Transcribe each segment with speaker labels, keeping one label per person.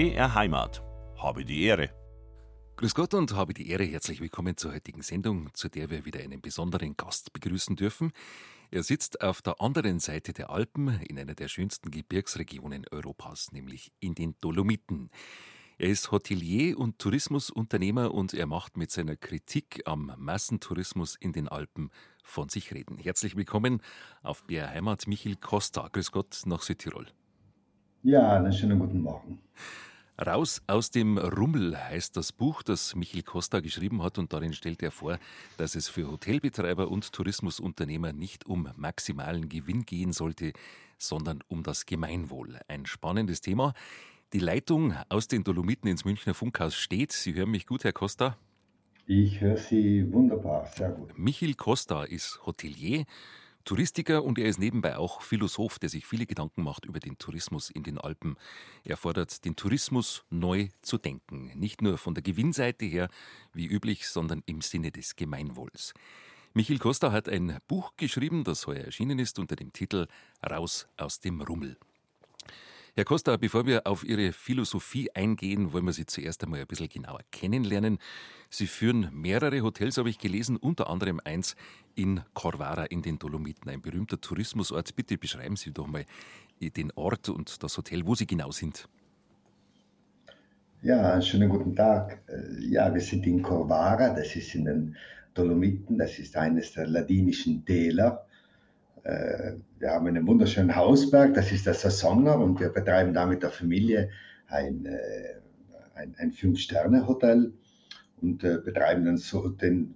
Speaker 1: BR Heimat. Habe die Ehre.
Speaker 2: Grüß Gott und habe die Ehre. Herzlich willkommen zur heutigen Sendung, zu der wir wieder einen besonderen Gast begrüßen dürfen. Er sitzt auf der anderen Seite der Alpen in einer der schönsten Gebirgsregionen Europas, nämlich in den Dolomiten. Er ist Hotelier und Tourismusunternehmer und er macht mit seiner Kritik am Massentourismus in den Alpen von sich reden. Herzlich willkommen auf BR Heimat, Michael Costa. Grüß Gott nach Südtirol.
Speaker 3: Ja, einen schönen guten Morgen.
Speaker 2: Raus aus dem Rummel heißt das Buch, das Michael Costa geschrieben hat und darin stellt er vor, dass es für Hotelbetreiber und Tourismusunternehmer nicht um maximalen Gewinn gehen sollte, sondern um das Gemeinwohl. Ein spannendes Thema. Die Leitung aus den Dolomiten ins Münchner Funkhaus steht. Sie hören mich gut, Herr Costa?
Speaker 3: Ich höre Sie wunderbar, sehr gut.
Speaker 2: Michael Costa ist Hotelier, Touristiker und er ist nebenbei auch Philosoph, der sich viele Gedanken macht über den Tourismus in den Alpen. Er fordert, den Tourismus neu zu denken. Nicht nur von der Gewinnseite her, wie üblich, sondern im Sinne des Gemeinwohls. Michael Costa hat ein Buch geschrieben, das heuer erschienen ist, unter dem Titel Raus aus dem Rummel. Herr Costa, bevor wir auf Ihre Philosophie eingehen, wollen wir Sie zuerst einmal ein bisschen genauer kennenlernen. Sie führen mehrere Hotels, habe ich gelesen, unter anderem eins in Corvara in den Dolomiten, ein berühmter Tourismusort. Bitte beschreiben Sie doch mal den Ort und das Hotel, wo Sie genau sind.
Speaker 3: Ja, schönen guten Tag. Äh, ja, wir sind in Corvara, das ist in den Dolomiten, das ist eines der ladinischen Täler. Äh, wir haben einen wunderschönen Hausberg, das ist der Saisonner und wir betreiben da mit der Familie ein, äh, ein, ein Fünf-Sterne-Hotel und äh, betreiben dann so den,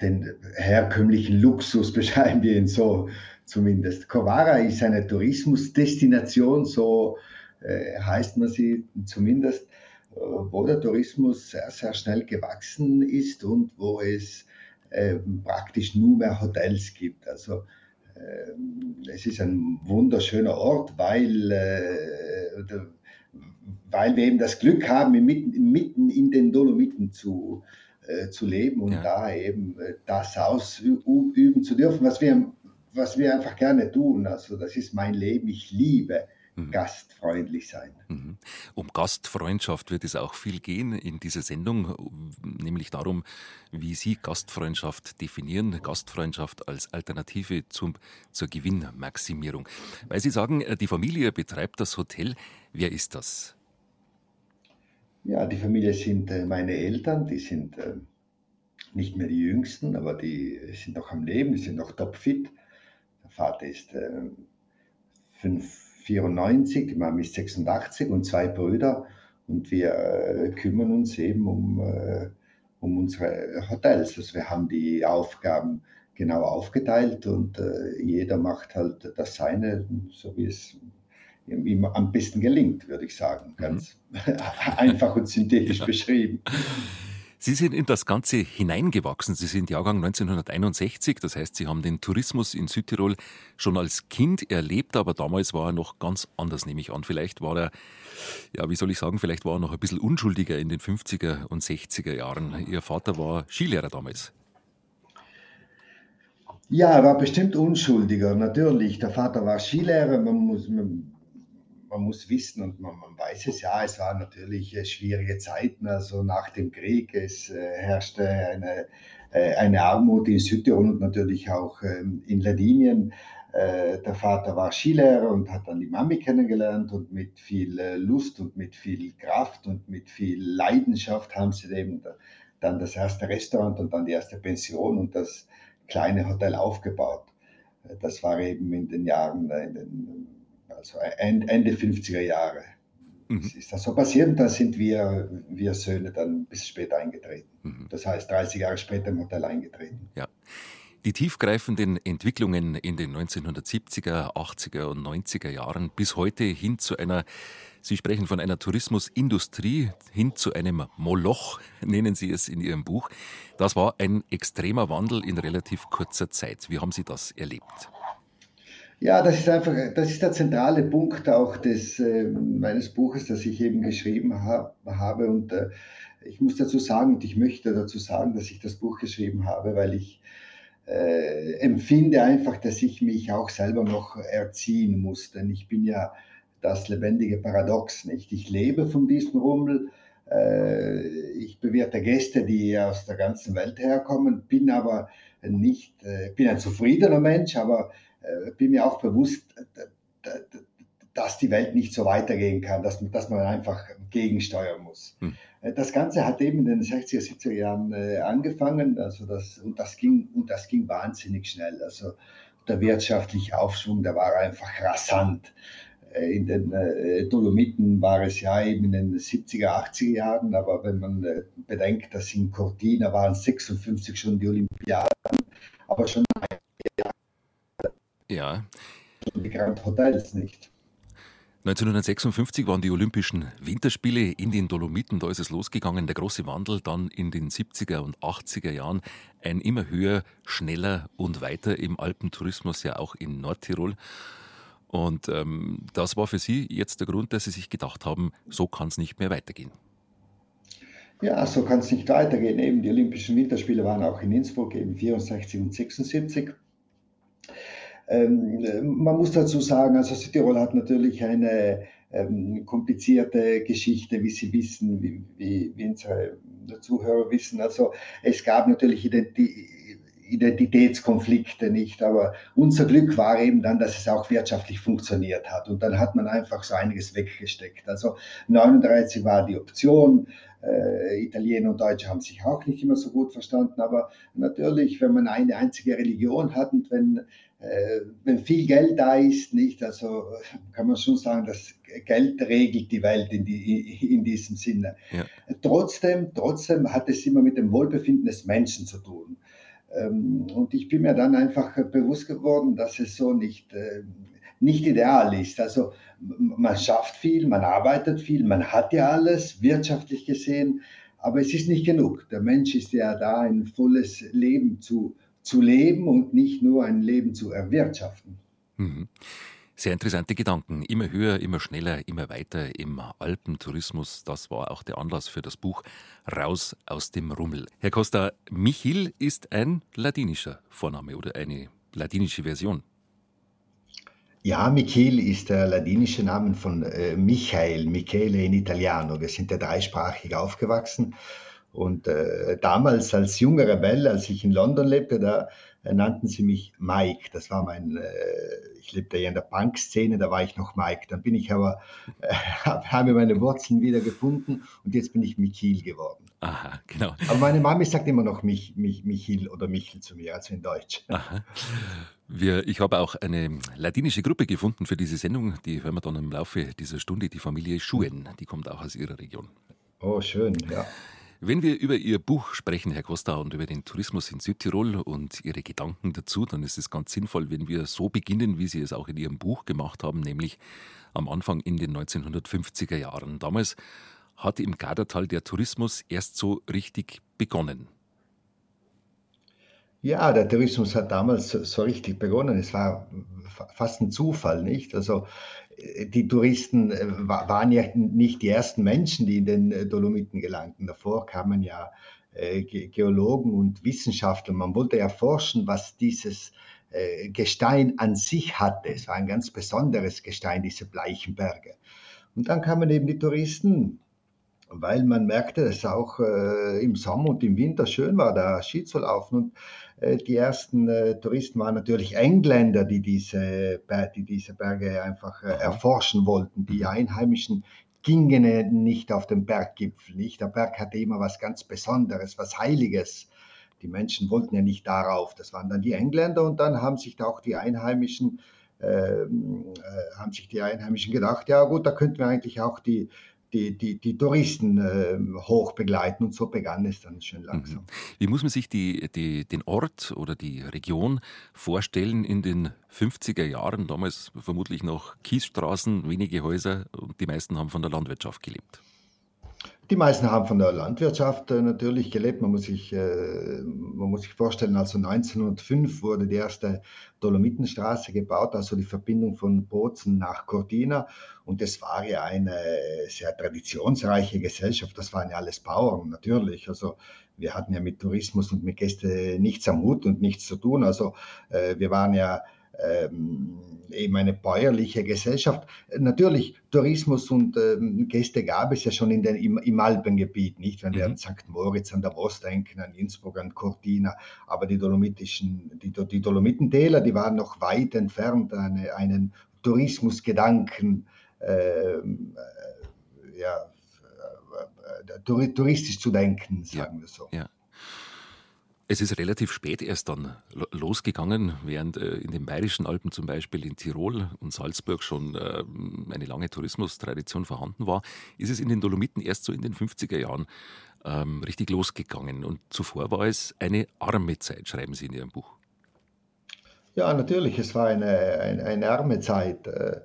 Speaker 3: den herkömmlichen Luxus, beschreiben wir ihn so zumindest. Covara ist eine Tourismusdestination, so heißt man sie zumindest, wo der Tourismus sehr, sehr schnell gewachsen ist und wo es praktisch nur mehr Hotels gibt. Also es ist ein wunderschöner Ort, weil äh, weil wir eben das Glück haben, mitten, mitten in den Dolomiten zu, äh, zu leben und ja. da eben äh, das ausüben zu dürfen, was wir, was wir einfach gerne tun. Also das ist mein Leben. Ich liebe mhm. gastfreundlich sein.
Speaker 2: Mhm. Um Gastfreundschaft wird es auch viel gehen in dieser Sendung, nämlich darum, wie Sie Gastfreundschaft definieren, Gastfreundschaft als Alternative zum, zur Gewinnmaximierung. Weil Sie sagen, äh, die Familie betreibt das Hotel. Wer ist das?
Speaker 3: Ja, die Familie sind äh, meine Eltern, die sind äh, nicht mehr die Jüngsten, aber die sind noch am Leben, die sind noch topfit. Der Vater ist äh, 94, die Mama ist 86 und zwei Brüder. Und wir äh, kümmern uns eben um, äh, um unsere Hotels. Also wir haben die Aufgaben genau aufgeteilt und äh, jeder macht halt das Seine, so wie es ihm am besten gelingt, würde ich sagen. Ganz mhm. einfach und synthetisch beschrieben.
Speaker 2: Sie sind in das Ganze hineingewachsen. Sie sind Jahrgang 1961, das heißt, Sie haben den Tourismus in Südtirol schon als Kind erlebt, aber damals war er noch ganz anders, nehme ich an. Vielleicht war er, ja, wie soll ich sagen, vielleicht war er noch ein bisschen unschuldiger in den 50er und 60er Jahren. Ihr Vater war Skilehrer damals.
Speaker 3: Ja, er war bestimmt unschuldiger, natürlich. Der Vater war Skilehrer, man muss, man man muss wissen und man, man, weiß es ja, es waren natürlich äh, schwierige Zeiten, also nach dem Krieg, es äh, herrschte eine, äh, eine Armut in Südtirol und natürlich auch ähm, in Ladinien. Der Vater war Skilehrer und hat dann die Mami kennengelernt und mit viel Lust und mit viel Kraft und mit viel Leidenschaft haben sie eben dann das erste Restaurant und dann die erste Pension und das kleine Hotel aufgebaut. Das war eben in den Jahren, in den also Ende 50er Jahre. Mhm. Ist das so passiert und da sind wir, wir Söhne dann bis später eingetreten. Mhm. Das heißt 30 Jahre später im Hotel eingetreten.
Speaker 2: Ja. Die tiefgreifenden Entwicklungen in den 1970er, 80er und 90er Jahren bis heute hin zu einer, Sie sprechen von einer Tourismusindustrie, hin zu einem Moloch, nennen Sie es in Ihrem Buch. Das war ein extremer Wandel in relativ kurzer Zeit. Wie haben Sie das erlebt?
Speaker 3: Ja, das ist einfach, das ist der zentrale Punkt auch des, äh, meines Buches, das ich eben geschrieben hab, habe. Und äh, ich muss dazu sagen, und ich möchte dazu sagen, dass ich das Buch geschrieben habe, weil ich äh, empfinde einfach, dass ich mich auch selber noch erziehen muss. Denn ich bin ja das lebendige Paradox. Nicht? Ich lebe von diesem Rummel, äh, ich bewirte Gäste, die aus der ganzen Welt herkommen, bin aber nicht, äh, bin ein zufriedener Mensch, aber bin mir auch bewusst, dass die Welt nicht so weitergehen kann, dass, dass man einfach gegensteuern muss. Hm. Das Ganze hat eben in den 60er, 70er Jahren angefangen, also das, und, das ging, und das ging wahnsinnig schnell. Also der wirtschaftliche Aufschwung, der war einfach rasant. Äh, in den äh, Dolomiten war es ja eben in den 70er, 80er Jahren, aber wenn man äh, bedenkt, dass in Cortina waren 56 schon die Olympiaden, aber schon
Speaker 2: ja.
Speaker 3: Grand Hotels nicht.
Speaker 2: 1956 waren die Olympischen Winterspiele in den Dolomiten, da ist es losgegangen, der große Wandel dann in den 70er und 80er Jahren, ein immer höher, schneller und weiter im Alpentourismus, ja auch in Nordtirol. Und ähm, das war für Sie jetzt der Grund, dass Sie sich gedacht haben, so kann es nicht mehr weitergehen.
Speaker 3: Ja, so kann es nicht weitergehen. Eben die Olympischen Winterspiele waren auch in Innsbruck, eben 64 und 76. Ähm, man muss dazu sagen, also Südtirol hat natürlich eine ähm, komplizierte Geschichte, wie Sie wissen, wie, wie, wie unsere Zuhörer wissen. Also es gab natürlich Identi Identitätskonflikte nicht, aber unser Glück war eben dann, dass es auch wirtschaftlich funktioniert hat und dann hat man einfach so einiges weggesteckt. Also 39 war die Option, äh, Italiener und Deutsche haben sich auch nicht immer so gut verstanden, aber natürlich, wenn man eine einzige Religion hat und wenn äh, wenn viel Geld da ist, nicht, also kann man schon sagen, dass Geld regelt die Welt in, die, in diesem Sinne. Ja. Trotzdem, trotzdem hat es immer mit dem Wohlbefinden des Menschen zu tun. Ähm, und ich bin mir dann einfach bewusst geworden, dass es so nicht, äh, nicht ideal ist. Also man schafft viel, man arbeitet viel, man hat ja alles wirtschaftlich gesehen, aber es ist nicht genug. Der Mensch ist ja da, ein volles Leben zu zu leben und nicht nur ein Leben zu erwirtschaften. Mhm.
Speaker 2: Sehr interessante Gedanken. Immer höher, immer schneller, immer weiter im Alpentourismus. Das war auch der Anlass für das Buch Raus aus dem Rummel. Herr Costa, Michil ist ein latinischer Vorname oder eine latinische Version.
Speaker 3: Ja, Michil ist der latinische Name von äh, Michael, Michele in Italiano. Wir sind ja dreisprachig aufgewachsen. Und äh, damals als junger Rebell, als ich in London lebte, da nannten sie mich Mike. Das war mein, äh, ich lebte ja in der Punk-Szene, da war ich noch Mike. Dann bin ich aber, äh, habe meine Wurzeln wieder gefunden und jetzt bin ich Michil geworden.
Speaker 2: Aha, genau.
Speaker 3: Aber meine Mami sagt immer noch Mich, Mich, Michil oder Michel zu mir, also in Deutsch.
Speaker 2: Aha. Wir, ich habe auch eine latinische Gruppe gefunden für diese Sendung. Die hören wir dann im Laufe dieser Stunde. Die Familie Schuen, die kommt auch aus Ihrer Region.
Speaker 3: Oh, schön, ja.
Speaker 2: Wenn wir über Ihr Buch sprechen, Herr Costa, und über den Tourismus in Südtirol und Ihre Gedanken dazu, dann ist es ganz sinnvoll, wenn wir so beginnen, wie Sie es auch in Ihrem Buch gemacht haben, nämlich am Anfang in den 1950er Jahren. Damals hatte im Gardertal der Tourismus erst so richtig begonnen.
Speaker 3: Ja, der Tourismus hat damals so richtig begonnen. Es war fast ein Zufall, nicht? Also die Touristen äh, waren ja nicht die ersten Menschen, die in den äh, Dolomiten gelangten. Davor kamen ja äh, Geologen und Wissenschaftler. Man wollte erforschen, was dieses Gestein an sich hatte. Es war ein ganz besonderes Gestein, diese bleichen Berge. Und dann kamen eben die Touristen, weil man merkte, dass es auch im Sommer und im Winter schön war, da Ski zu laufen. Und die ersten äh, Touristen waren natürlich Engländer, die diese, die diese Berge einfach äh, erforschen wollten. Die mhm. Einheimischen gingen nicht auf den Berggipfel. Nicht? Der Berg hatte immer was ganz Besonderes, was Heiliges. Die Menschen wollten ja nicht darauf. Das waren dann die Engländer und dann haben sich da auch die Einheimischen ähm, äh, haben sich die Einheimischen gedacht, ja gut, da könnten wir eigentlich auch die die, die, die Touristen äh, hoch begleiten. Und so begann es dann schön langsam. Mhm.
Speaker 2: Wie muss man sich die, die, den Ort oder die Region vorstellen in den 50er Jahren? Damals vermutlich noch Kiesstraßen, wenige Häuser und die meisten haben von der Landwirtschaft gelebt.
Speaker 3: Die meisten haben von der Landwirtschaft äh, natürlich gelebt. Man muss, sich, äh, man muss sich vorstellen, also 1905 wurde die erste Dolomitenstraße gebaut, also die Verbindung von Bozen nach Cortina. Und das war ja eine sehr traditionsreiche Gesellschaft. Das waren ja alles Bauern, natürlich. Also wir hatten ja mit Tourismus und mit Gästen nichts am Hut und nichts zu tun. Also äh, wir waren ja ähm, eben eine bäuerliche Gesellschaft. Natürlich, Tourismus und ähm, Gäste gab es ja schon in den, im, im Alpengebiet, nicht? Wenn wir mhm. an St. Moritz, an der Voss denken, an Innsbruck, an Cortina, aber die dolomitischen, die, die Dolomitentäler, die waren noch weit entfernt, eine, einen Tourismusgedanken, ähm, äh, ja, äh, äh, touristisch zu denken, sagen
Speaker 2: ja,
Speaker 3: wir so.
Speaker 2: Ja. Es ist relativ spät erst dann losgegangen, während äh, in den Bayerischen Alpen zum Beispiel in Tirol und Salzburg schon äh, eine lange Tourismustradition vorhanden war, ist es in den Dolomiten erst so in den 50er Jahren ähm, richtig losgegangen. Und zuvor war es eine arme Zeit, schreiben Sie in Ihrem Buch.
Speaker 3: Ja, natürlich, es war eine, eine, eine arme Zeit. Äh,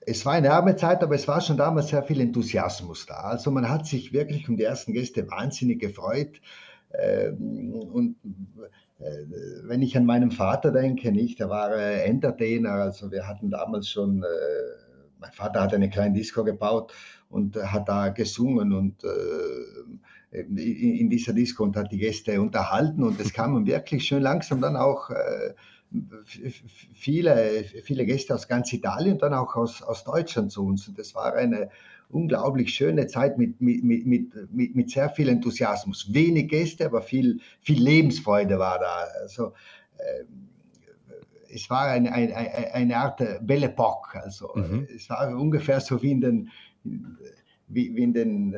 Speaker 3: es war eine arme Zeit, aber es war schon damals sehr viel Enthusiasmus da. Also man hat sich wirklich um die ersten Gäste wahnsinnig gefreut. Ähm, und äh, wenn ich an meinen Vater denke, nicht, er war Entertainer, also wir hatten damals schon, äh, mein Vater hat eine kleine Disco gebaut und hat da gesungen und äh, in dieser Disco und hat die Gäste unterhalten und es kamen wirklich schön langsam dann auch viele, viele Gäste aus ganz Italien und dann auch aus, aus Deutschland zu uns und das war eine unglaublich schöne Zeit mit, mit, mit, mit, mit sehr viel Enthusiasmus. Wenig Gäste, aber viel, viel Lebensfreude war da. Also, äh, es war eine, eine, eine Art Belle Epoque. Also, mhm. Es war ungefähr so wie in den, wie, wie in den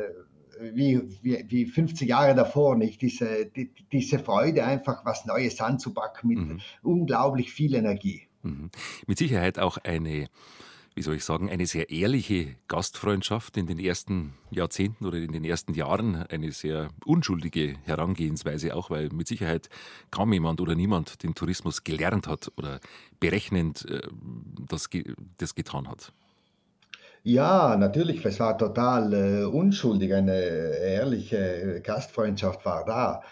Speaker 3: wie, wie, wie 50 Jahre davor, nicht? Diese, die, diese Freude, einfach was Neues anzupacken mit mhm. unglaublich viel Energie.
Speaker 2: Mhm. Mit Sicherheit auch eine wie soll ich sagen, eine sehr ehrliche Gastfreundschaft in den ersten Jahrzehnten oder in den ersten Jahren, eine sehr unschuldige Herangehensweise auch, weil mit Sicherheit kaum jemand oder niemand den Tourismus gelernt hat oder berechnend äh, das, das getan hat.
Speaker 3: Ja, natürlich, es war total äh, unschuldig, eine ehrliche Gastfreundschaft war da.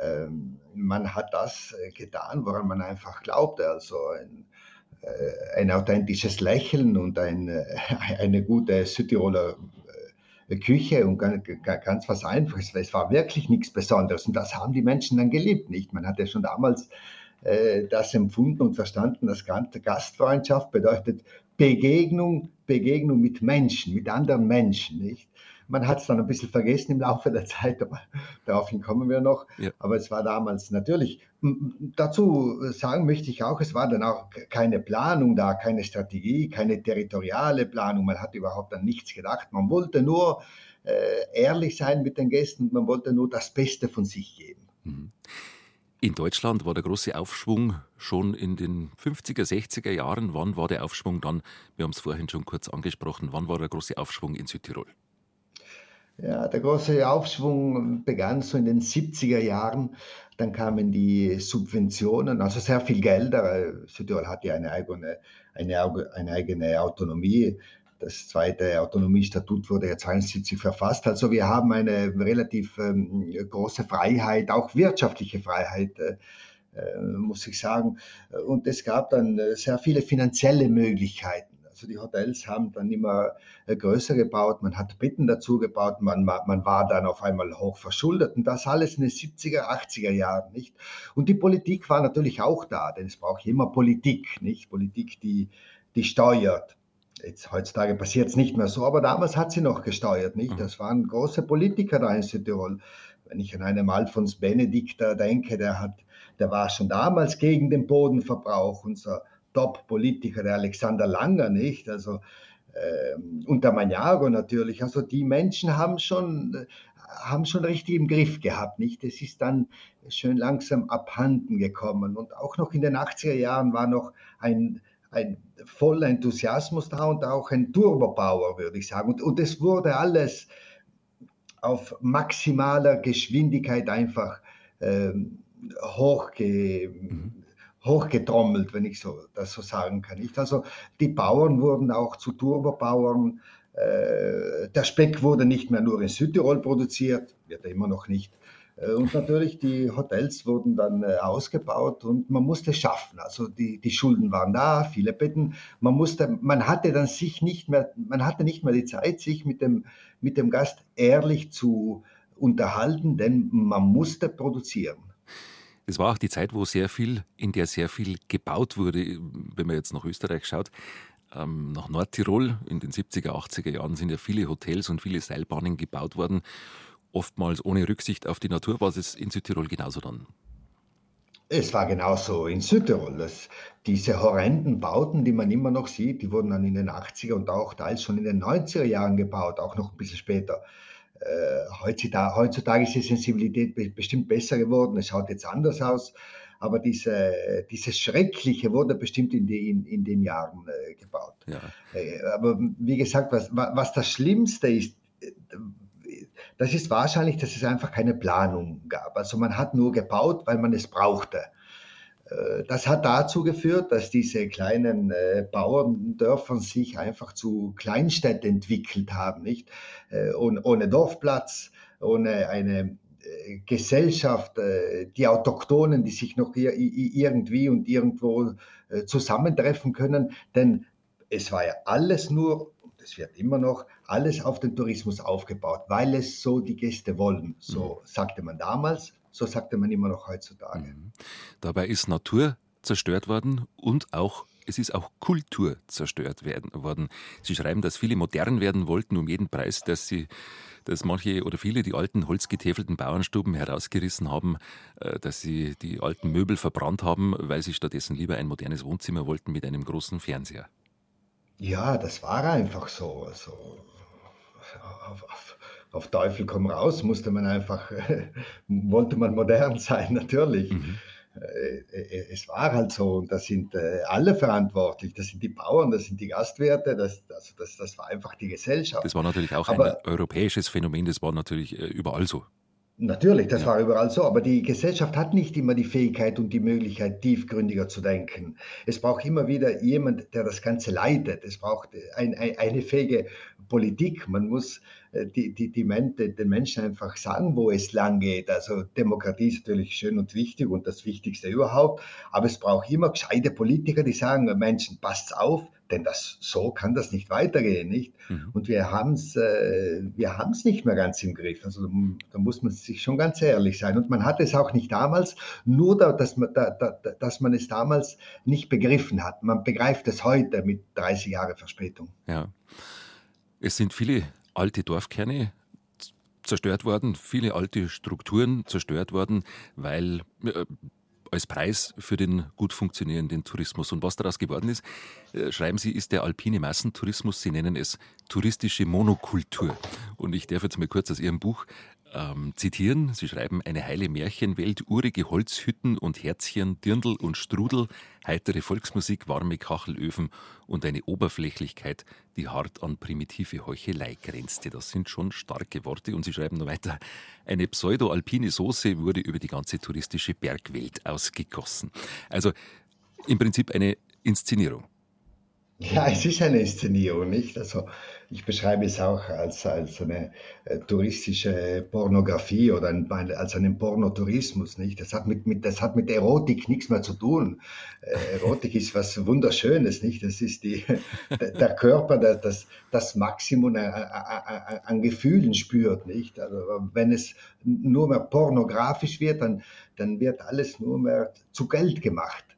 Speaker 3: Ähm, man hat das äh, getan, woran man einfach glaubte. Also ein, äh, ein authentisches Lächeln und ein, äh, eine gute Südtiroler äh, Küche und ganz was Einfaches. Es war wirklich nichts Besonderes und das haben die Menschen dann geliebt, nicht? Man hat ja schon damals das empfunden und verstanden, dass Gastfreundschaft bedeutet Begegnung, Begegnung mit Menschen, mit anderen Menschen, nicht? Man hat es dann ein bisschen vergessen im Laufe der Zeit, aber daraufhin kommen wir noch. Ja. Aber es war damals natürlich. Dazu sagen möchte ich auch, es war dann auch keine Planung da, keine Strategie, keine territoriale Planung. Man hat überhaupt an nichts gedacht. Man wollte nur äh, ehrlich sein mit den Gästen, man wollte nur das Beste von sich geben. Mhm.
Speaker 2: In Deutschland war der große Aufschwung schon in den 50er, 60er Jahren. Wann war der Aufschwung dann? Wir haben es vorhin schon kurz angesprochen. Wann war der große Aufschwung in Südtirol?
Speaker 3: Ja, der große Aufschwung begann so in den 70er Jahren. Dann kamen die Subventionen, also sehr viel Geld. Südtirol hat ja eine eigene, eine, eine eigene Autonomie. Das zweite Autonomiestatut wurde ja 72 verfasst. Also wir haben eine relativ ähm, große Freiheit, auch wirtschaftliche Freiheit, äh, äh muss ich sagen. Und es gab dann äh, sehr viele finanzielle Möglichkeiten. Also die Hotels haben dann immer äh, größer gebaut, man hat Betten dazu gebaut, man, man war dann auf einmal hoch verschuldet und das alles in den 70er, 80er Jahren, nicht? Und die Politik war natürlich auch da, denn es braucht immer Politik, nicht? Politik, die, die steuert. Jetzt, heutzutage passiert es nicht mehr so, aber damals hat sie noch gesteuert, nicht? Mhm. Das waren große Politiker da in Südtirol. Wenn ich an einen Alfons Benedikter denke, der hat, der war schon damals gegen den Bodenverbrauch, unser Top-Politiker, der Alexander Langer, nicht? Also äh, unter Maniago natürlich. Also die Menschen haben schon, haben schon richtig im Griff gehabt, nicht? Es ist dann schön langsam abhanden gekommen. Und auch noch in den 80er Jahren war noch ein, ein voller Enthusiasmus da und auch ein Turbo-Power, würde ich sagen. Und, und es wurde alles auf maximaler Geschwindigkeit einfach ähm, hochge, mhm hochgetrommelt, wenn ich so, das so sagen kann. Nicht? Also die Bauern wurden auch zu Turbobauern. Äh, der Speck wurde nicht mehr nur in Südtirol produziert, wird er immer noch nicht. Äh, und natürlich die Hotels wurden dann äh, ausgebaut und man musste schaffen. Also die, die Schulden waren da, viele Betten. Man musste, man hatte dann sich nicht mehr, man hatte nicht mehr die Zeit, sich mit dem, mit dem Gast ehrlich zu unterhalten, denn man musste produzieren.
Speaker 2: Es war auch die Zeit, wo sehr viel, in der sehr viel gebaut wurde. Wenn man jetzt nach Österreich schaut, ähm, nach Nordtirol in den 70er, 80er Jahren sind ja viele Hotels und viele Seilbahnen gebaut worden. Oftmals ohne Rücksicht auf die Natur. War es in Südtirol genauso dann?
Speaker 3: Es war genauso in Südtirol. Das, diese horrenden Bauten, die man immer noch sieht, die wurden dann in den 80er und auch teils schon in den 90er Jahren gebaut, auch noch ein bisschen später. Äh, heutzutage, heutzutage ist die Sensibilität bestimmt besser geworden, es schaut jetzt anders aus, aber diese, dieses Schreckliche wurde bestimmt in, die, in, in den Jahren äh, gebaut. Ja. Äh, aber wie gesagt, was, was das Schlimmste ist, äh, das ist wahrscheinlich, dass es einfach keine Planung gab. Also man hat nur gebaut, weil man es brauchte. Äh, das hat dazu geführt, dass diese kleinen äh, Bauerndörfer sich einfach zu Kleinstädten entwickelt haben, nicht? Äh, ohne, ohne Dorfplatz, ohne eine äh, Gesellschaft, äh, die Autochtonen, die sich noch irgendwie und irgendwo äh, zusammentreffen können. Denn es war ja alles nur, und es wird immer noch, alles auf den Tourismus aufgebaut, weil es so die Gäste wollen. So mhm. sagte man damals, so sagte man immer noch heutzutage. Mhm.
Speaker 2: Dabei ist Natur zerstört worden und auch es ist auch Kultur zerstört werden, worden. Sie schreiben, dass viele modern werden wollten um jeden Preis, dass sie dass manche oder viele die alten holzgetäfelten Bauernstuben herausgerissen haben, äh, dass sie die alten Möbel verbrannt haben, weil sie stattdessen lieber ein modernes Wohnzimmer wollten mit einem großen Fernseher.
Speaker 3: Ja, das war einfach so. Also, auf, auf, auf Teufel komm raus, musste man einfach, wollte man modern sein, natürlich. Mhm. Äh, äh, es war halt so und da sind äh, alle verantwortlich. Das sind die Bauern, das sind die Gastwirte, das, also das, das war einfach die Gesellschaft.
Speaker 2: Das war natürlich auch Aber, ein europäisches Phänomen, das war natürlich überall so.
Speaker 3: Natürlich, das ja. war überall so, aber die Gesellschaft hat nicht immer die Fähigkeit und die Möglichkeit, tiefgründiger zu denken. Es braucht immer wieder jemand, der das Ganze leitet. Es braucht ein, ein, eine fähige Politik. Man muss äh, die, die, die, den Menschen einfach sagen, wo es lang geht. Also Demokratie ist natürlich schön und wichtig und das Wichtigste überhaupt, aber es braucht immer gescheite Politiker, die sagen, Menschen, passt auf, denn das, so kann das nicht weitergehen, nicht? Mhm. Und wir haben es äh, wir haben's nicht mehr ganz im Griff. Also da muss man sich schon ganz ehrlich sein. Und man hat es auch nicht damals, nur da, dass, man, da, da, dass man es damals nicht begriffen hat. Man begreift es heute mit 30 Jahre Verspätung.
Speaker 2: Ja. Es sind viele alte Dorfkerne zerstört worden, viele alte Strukturen zerstört worden, weil äh, als Preis für den gut funktionierenden Tourismus. Und was daraus geworden ist, äh, schreiben Sie, ist der alpine Massentourismus. Sie nennen es touristische Monokultur. Und ich darf jetzt mal kurz aus Ihrem Buch ähm, zitieren. Sie schreiben, eine heile Märchenwelt, urige Holzhütten und Herzchen, Dirndl und Strudel, heitere Volksmusik, warme Kachelöfen und eine Oberflächlichkeit, die hart an primitive Heuchelei grenzte. Das sind schon starke Worte. Und Sie schreiben noch weiter, eine pseudo-alpine Soße wurde über die ganze touristische Bergwelt ausgegossen. Also im Prinzip eine Inszenierung.
Speaker 3: Ja, es ist eine Inszenierung, nicht? Also ich beschreibe es auch als, als eine äh, touristische Pornografie oder ein, als einen Pornotourismus, nicht? Das hat mit, mit, das hat mit Erotik nichts mehr zu tun. Äh, Erotik ist was Wunderschönes, nicht? Das ist die, der Körper, der das, das Maximum an, an, an Gefühlen spürt, nicht? Also wenn es nur mehr pornografisch wird, dann, dann wird alles nur mehr zu Geld gemacht.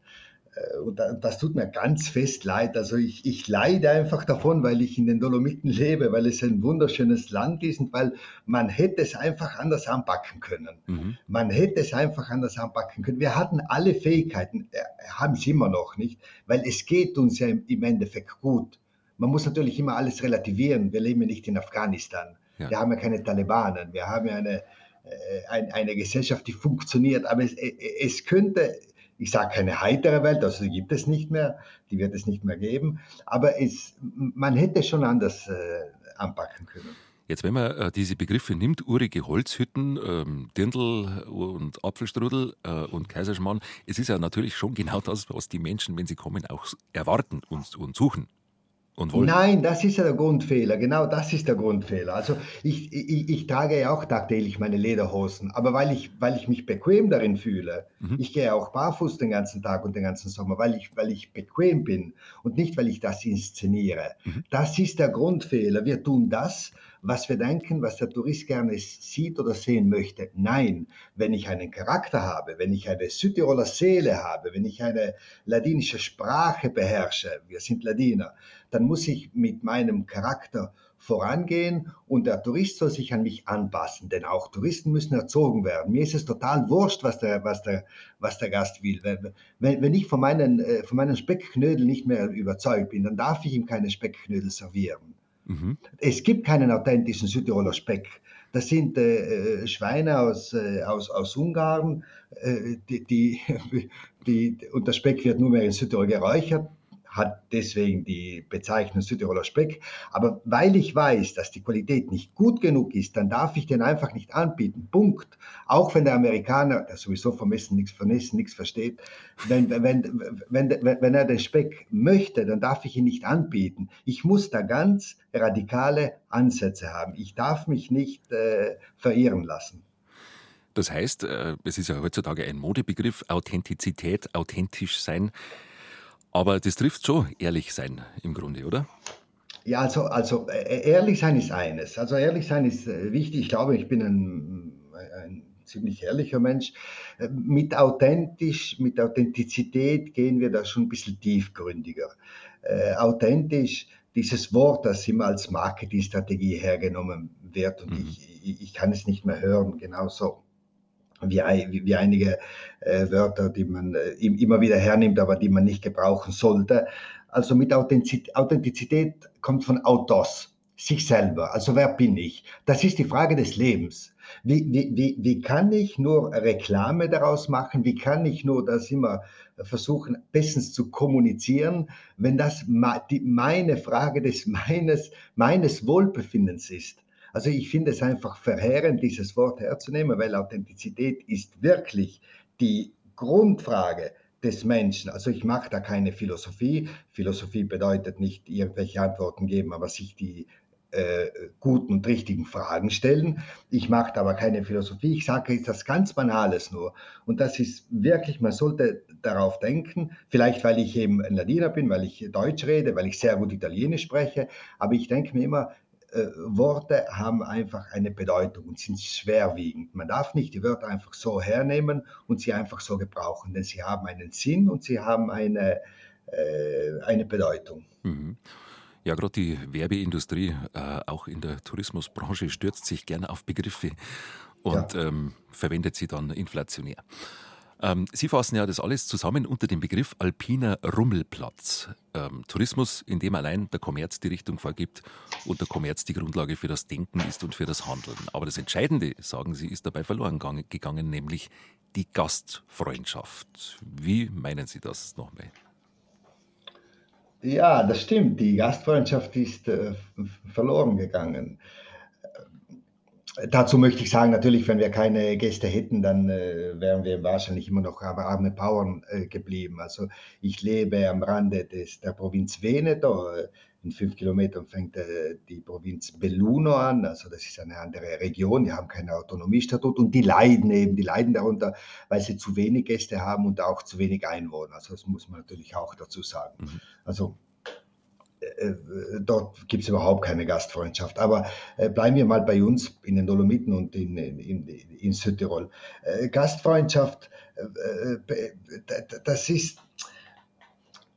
Speaker 3: Äh, und das tut mir ganz fest leid. Also ich, ich leide einfach davon, weil ich in den Dolomiten lebe, weil es ein wunderschönes Land ist und weil man hätte es einfach anders anpacken können. Mhm. Man hätte es einfach anders anpacken können. Wir hatten alle Fähigkeiten, äh, haben sie immer noch nicht, weil es geht uns ja im Endeffekt gut. Man muss natürlich immer alles relativieren. Wir leben ja nicht in Afghanistan. Ja. Wir haben ja keine Talibanen. Wir haben ja eine, äh, eine Gesellschaft, die funktioniert. Aber es, es könnte ich sage keine heitere Welt, also die gibt es nicht mehr, die wird es nicht mehr geben, aber es, man hätte schon anders äh, anpacken können.
Speaker 2: Jetzt, wenn man äh, diese Begriffe nimmt, urige Holzhütten, ähm, Dirndl und Apfelstrudel äh, und Kaiserschmarrn, es ist ja natürlich schon genau das, was die Menschen, wenn sie kommen, auch erwarten und, und suchen.
Speaker 3: Nein, das ist ja der Grundfehler. Genau das ist der Grundfehler. Also ich, ich, ich trage ja auch tagtäglich meine Lederhosen, aber weil ich, weil ich mich bequem darin fühle. Mhm. Ich gehe auch barfuß den ganzen Tag und den ganzen Sommer, weil ich, weil ich bequem bin und nicht, weil ich das inszeniere. Mhm. Das ist der Grundfehler. Wir tun das, was wir denken, was der Tourist gerne sieht oder sehen möchte. Nein, wenn ich einen Charakter habe, wenn ich eine Südtiroler Seele habe, wenn ich eine ladinische Sprache beherrsche, wir sind Ladiner, dann muss ich mit meinem Charakter vorangehen und der Tourist soll sich an mich anpassen, denn auch Touristen müssen erzogen werden. Mir ist es total wurscht, was der, was der, was der Gast will. Wenn, wenn ich von meinen, äh, von meinen Speckknödeln nicht mehr überzeugt bin, dann darf ich ihm keine Speckknödel servieren. Mhm. Es gibt keinen authentischen Südtiroler Speck. Das sind äh, Schweine aus, äh, aus, aus Ungarn, äh, die, die, die, und der Speck wird nur mehr in Südtirol geräuchert hat deswegen die Bezeichnung Südtiroler Speck. Aber weil ich weiß, dass die Qualität nicht gut genug ist, dann darf ich den einfach nicht anbieten. Punkt. Auch wenn der Amerikaner, der sowieso vom Essen nichts, von nichts versteht, wenn, wenn, wenn, wenn er den Speck möchte, dann darf ich ihn nicht anbieten. Ich muss da ganz radikale Ansätze haben. Ich darf mich nicht äh, verirren lassen.
Speaker 2: Das heißt, äh, es ist ja heutzutage ein Modebegriff, Authentizität, authentisch sein. Aber das trifft schon ehrlich sein im Grunde, oder?
Speaker 3: Ja, also, also äh, ehrlich sein ist eines. Also ehrlich sein ist äh, wichtig. Ich glaube, ich bin ein, ein ziemlich ehrlicher Mensch. Äh, mit authentisch, mit Authentizität gehen wir da schon ein bisschen tiefgründiger. Äh, authentisch, dieses Wort, das immer als Marketingstrategie hergenommen wird und mhm. ich, ich kann es nicht mehr hören, genauso wie, wie einige äh, Wörter, die man äh, immer wieder hernimmt, aber die man nicht gebrauchen sollte. Also mit Authentizität, Authentizität kommt von Autos, sich selber. Also wer bin ich? Das ist die Frage des Lebens. Wie, wie, wie, wie kann ich nur Reklame daraus machen? Wie kann ich nur das immer versuchen, bestens zu kommunizieren, wenn das meine Frage des meines, meines Wohlbefindens ist? Also ich finde es einfach verheerend, dieses Wort herzunehmen, weil Authentizität ist wirklich die Grundfrage des Menschen. Also ich mache da keine Philosophie. Philosophie bedeutet nicht irgendwelche Antworten geben, aber sich die äh, guten und richtigen Fragen stellen. Ich mache da aber keine Philosophie. Ich sage etwas ganz Banales nur. Und das ist wirklich, man sollte darauf denken, vielleicht weil ich eben ein Ladiner bin, weil ich Deutsch rede, weil ich sehr gut Italienisch spreche, aber ich denke mir immer, äh, Worte haben einfach eine Bedeutung und sind schwerwiegend. Man darf nicht die Wörter einfach so hernehmen und sie einfach so gebrauchen, denn sie haben einen Sinn und sie haben eine, äh, eine Bedeutung. Mhm.
Speaker 2: Ja, gerade die Werbeindustrie, äh, auch in der Tourismusbranche, stürzt sich gerne auf Begriffe und ja. ähm, verwendet sie dann inflationär. Ähm, Sie fassen ja das alles zusammen unter dem Begriff alpiner Rummelplatz. Ähm, Tourismus, in dem allein der Kommerz die Richtung vorgibt und der Kommerz die Grundlage für das Denken ist und für das Handeln. Aber das Entscheidende, sagen Sie, ist dabei verloren gegangen, nämlich die Gastfreundschaft. Wie meinen Sie das nochmal?
Speaker 3: Ja, das stimmt. Die Gastfreundschaft ist äh, verloren gegangen. Dazu möchte ich sagen, natürlich, wenn wir keine Gäste hätten, dann äh, wären wir wahrscheinlich immer noch arme Bauern äh, geblieben. Also ich lebe am Rande des, der Provinz Veneto. In fünf Kilometern fängt äh, die Provinz Belluno an. Also das ist eine andere Region. Die haben keinen Autonomiestatut und die leiden eben. Die leiden darunter, weil sie zu wenig Gäste haben und auch zu wenig Einwohner. Also das muss man natürlich auch dazu sagen. Mhm. Also dort gibt es überhaupt keine Gastfreundschaft. Aber äh, bleiben wir mal bei uns in den Dolomiten und in, in, in Südtirol. Äh, Gastfreundschaft, das ist,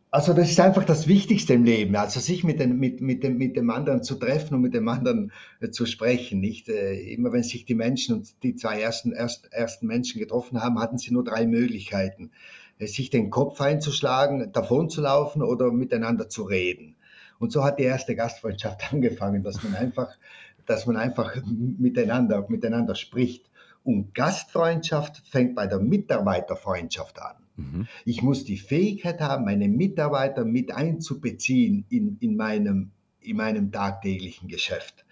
Speaker 3: also das ist einfach das Wichtigste im Leben, also sich mit, den, mit, mit, dem, mit dem anderen zu treffen und mit dem anderen zu sprechen. Nicht immer, wenn sich die Menschen und die zwei ersten, erst, ersten Menschen getroffen haben, hatten sie nur drei Möglichkeiten sich den Kopf einzuschlagen, davon zu laufen oder miteinander zu reden. Und so hat die erste Gastfreundschaft angefangen, dass man einfach, dass man einfach miteinander, miteinander spricht. Und Gastfreundschaft fängt bei der Mitarbeiterfreundschaft an. Mhm. Ich muss die Fähigkeit haben, meine Mitarbeiter mit einzubeziehen in, in, meinem, in meinem tagtäglichen Geschäft.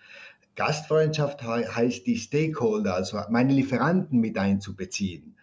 Speaker 3: Gastfreundschaft heißt die Stakeholder, also meine Lieferanten mit einzubeziehen.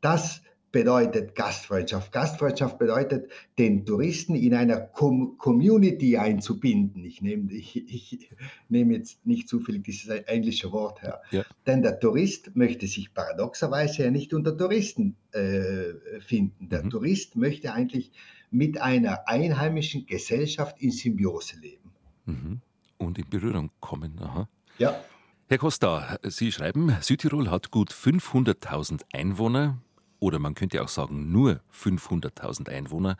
Speaker 3: Das bedeutet Gastfreundschaft. Gastfreundschaft bedeutet, den Touristen in einer Com Community einzubinden. Ich nehme, ich, ich nehme jetzt nicht zufällig dieses englische Wort her. Ja. Denn der Tourist möchte sich paradoxerweise ja nicht unter Touristen äh, finden. Der mhm. Tourist möchte eigentlich mit einer einheimischen Gesellschaft in Symbiose leben.
Speaker 2: Mhm. Und in Berührung kommen. Aha. Ja. Herr Costa, Sie schreiben, Südtirol hat gut 500.000 Einwohner oder man könnte auch sagen nur 500.000 Einwohner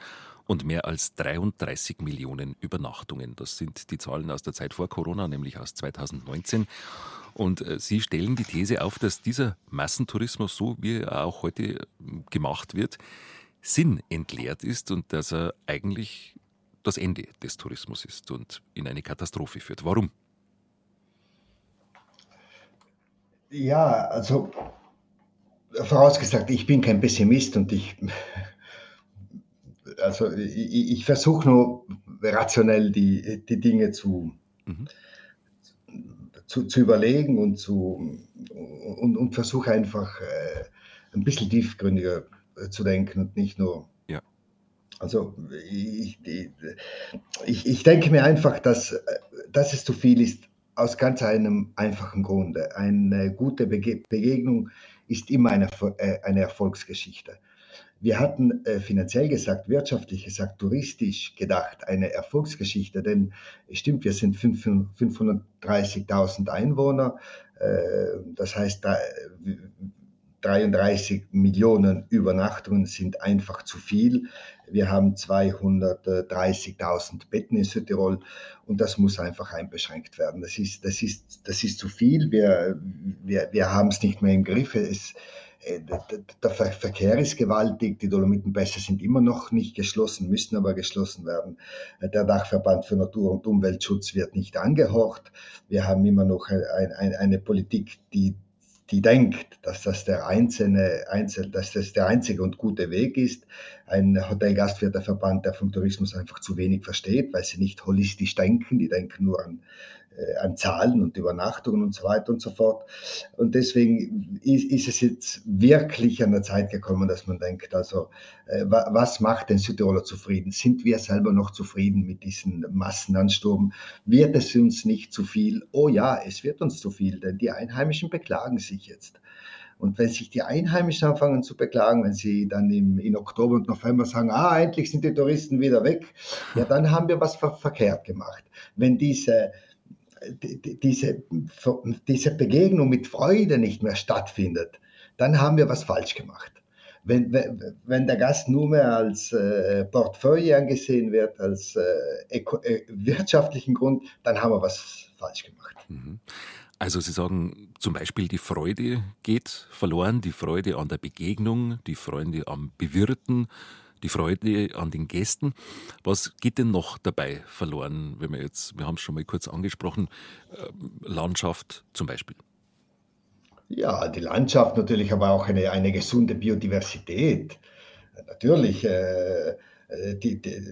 Speaker 2: und mehr als 33 Millionen Übernachtungen. Das sind die Zahlen aus der Zeit vor Corona, nämlich aus 2019. Und äh, Sie stellen die These auf, dass dieser Massentourismus, so wie er auch heute gemacht wird, sinnentleert ist und dass er eigentlich das Ende des Tourismus ist und in eine Katastrophe führt. Warum?
Speaker 3: Ja, also vorausgesagt, ich bin kein Pessimist und ich, also ich, ich versuche nur rationell die, die Dinge zu, mhm. zu, zu, überlegen und, zu, und, und versuche einfach äh, ein bisschen tiefgründiger zu denken und nicht nur. Ja. Also ich, ich, ich denke mir einfach, dass, dass es zu viel ist, aus ganz einem einfachen Grunde. Eine gute Bege Begegnung ist immer eine, äh, eine Erfolgsgeschichte. Wir hatten äh, finanziell gesagt, wirtschaftlich gesagt, touristisch gedacht eine Erfolgsgeschichte, denn es stimmt, wir sind 530.000 Einwohner. Äh, das heißt, da, 33 Millionen Übernachtungen sind einfach zu viel. Wir haben 230.000 Betten in Südtirol und das muss einfach einbeschränkt werden. Das ist, das ist, das ist zu viel. Wir, wir, wir haben es nicht mehr im Griff. Es, äh, der Verkehr ist gewaltig, die Dolomitenpässe sind immer noch nicht geschlossen, müssen aber geschlossen werden. Der Dachverband für Natur- und Umweltschutz wird nicht angehorcht. Wir haben immer noch eine Politik, die die denkt, dass das der einzelne, einzel, dass das der einzige und gute Weg ist. Ein Hotelgastwirteverband, der vom Tourismus einfach zu wenig versteht, weil sie nicht holistisch denken, die denken nur an an Zahlen und Übernachtungen und so weiter und so fort. Und deswegen ist, ist, es jetzt wirklich an der Zeit gekommen, dass man denkt, also äh, was macht den Südtiroler zufrieden? Sind wir selber noch zufrieden mit diesen Massenansturm? Wird es uns nicht zu viel? Oh ja, es wird uns zu viel, denn die Einheimischen beklagen sich jetzt. Und wenn sich die Einheimischen anfangen zu beklagen, wenn sie dann im, in Oktober und November sagen, ah, endlich sind die Touristen wieder weg, ja, dann haben wir was ver verkehrt gemacht. Wenn diese diese, diese Begegnung mit Freude nicht mehr stattfindet, dann haben wir was falsch gemacht. Wenn, wenn der Gast nur mehr als äh, Portfolio angesehen wird, als äh, äh, wirtschaftlichen Grund, dann haben wir was falsch gemacht. Mhm.
Speaker 2: Also Sie sagen zum Beispiel, die Freude geht verloren, die Freude an der Begegnung, die Freude am Bewirten, die Freude an den Gästen. Was geht denn noch dabei verloren, wenn wir jetzt, wir haben es schon mal kurz angesprochen, äh, Landschaft zum Beispiel?
Speaker 3: Ja, die Landschaft natürlich, aber auch eine, eine gesunde Biodiversität. Natürlich, äh, äh die, die,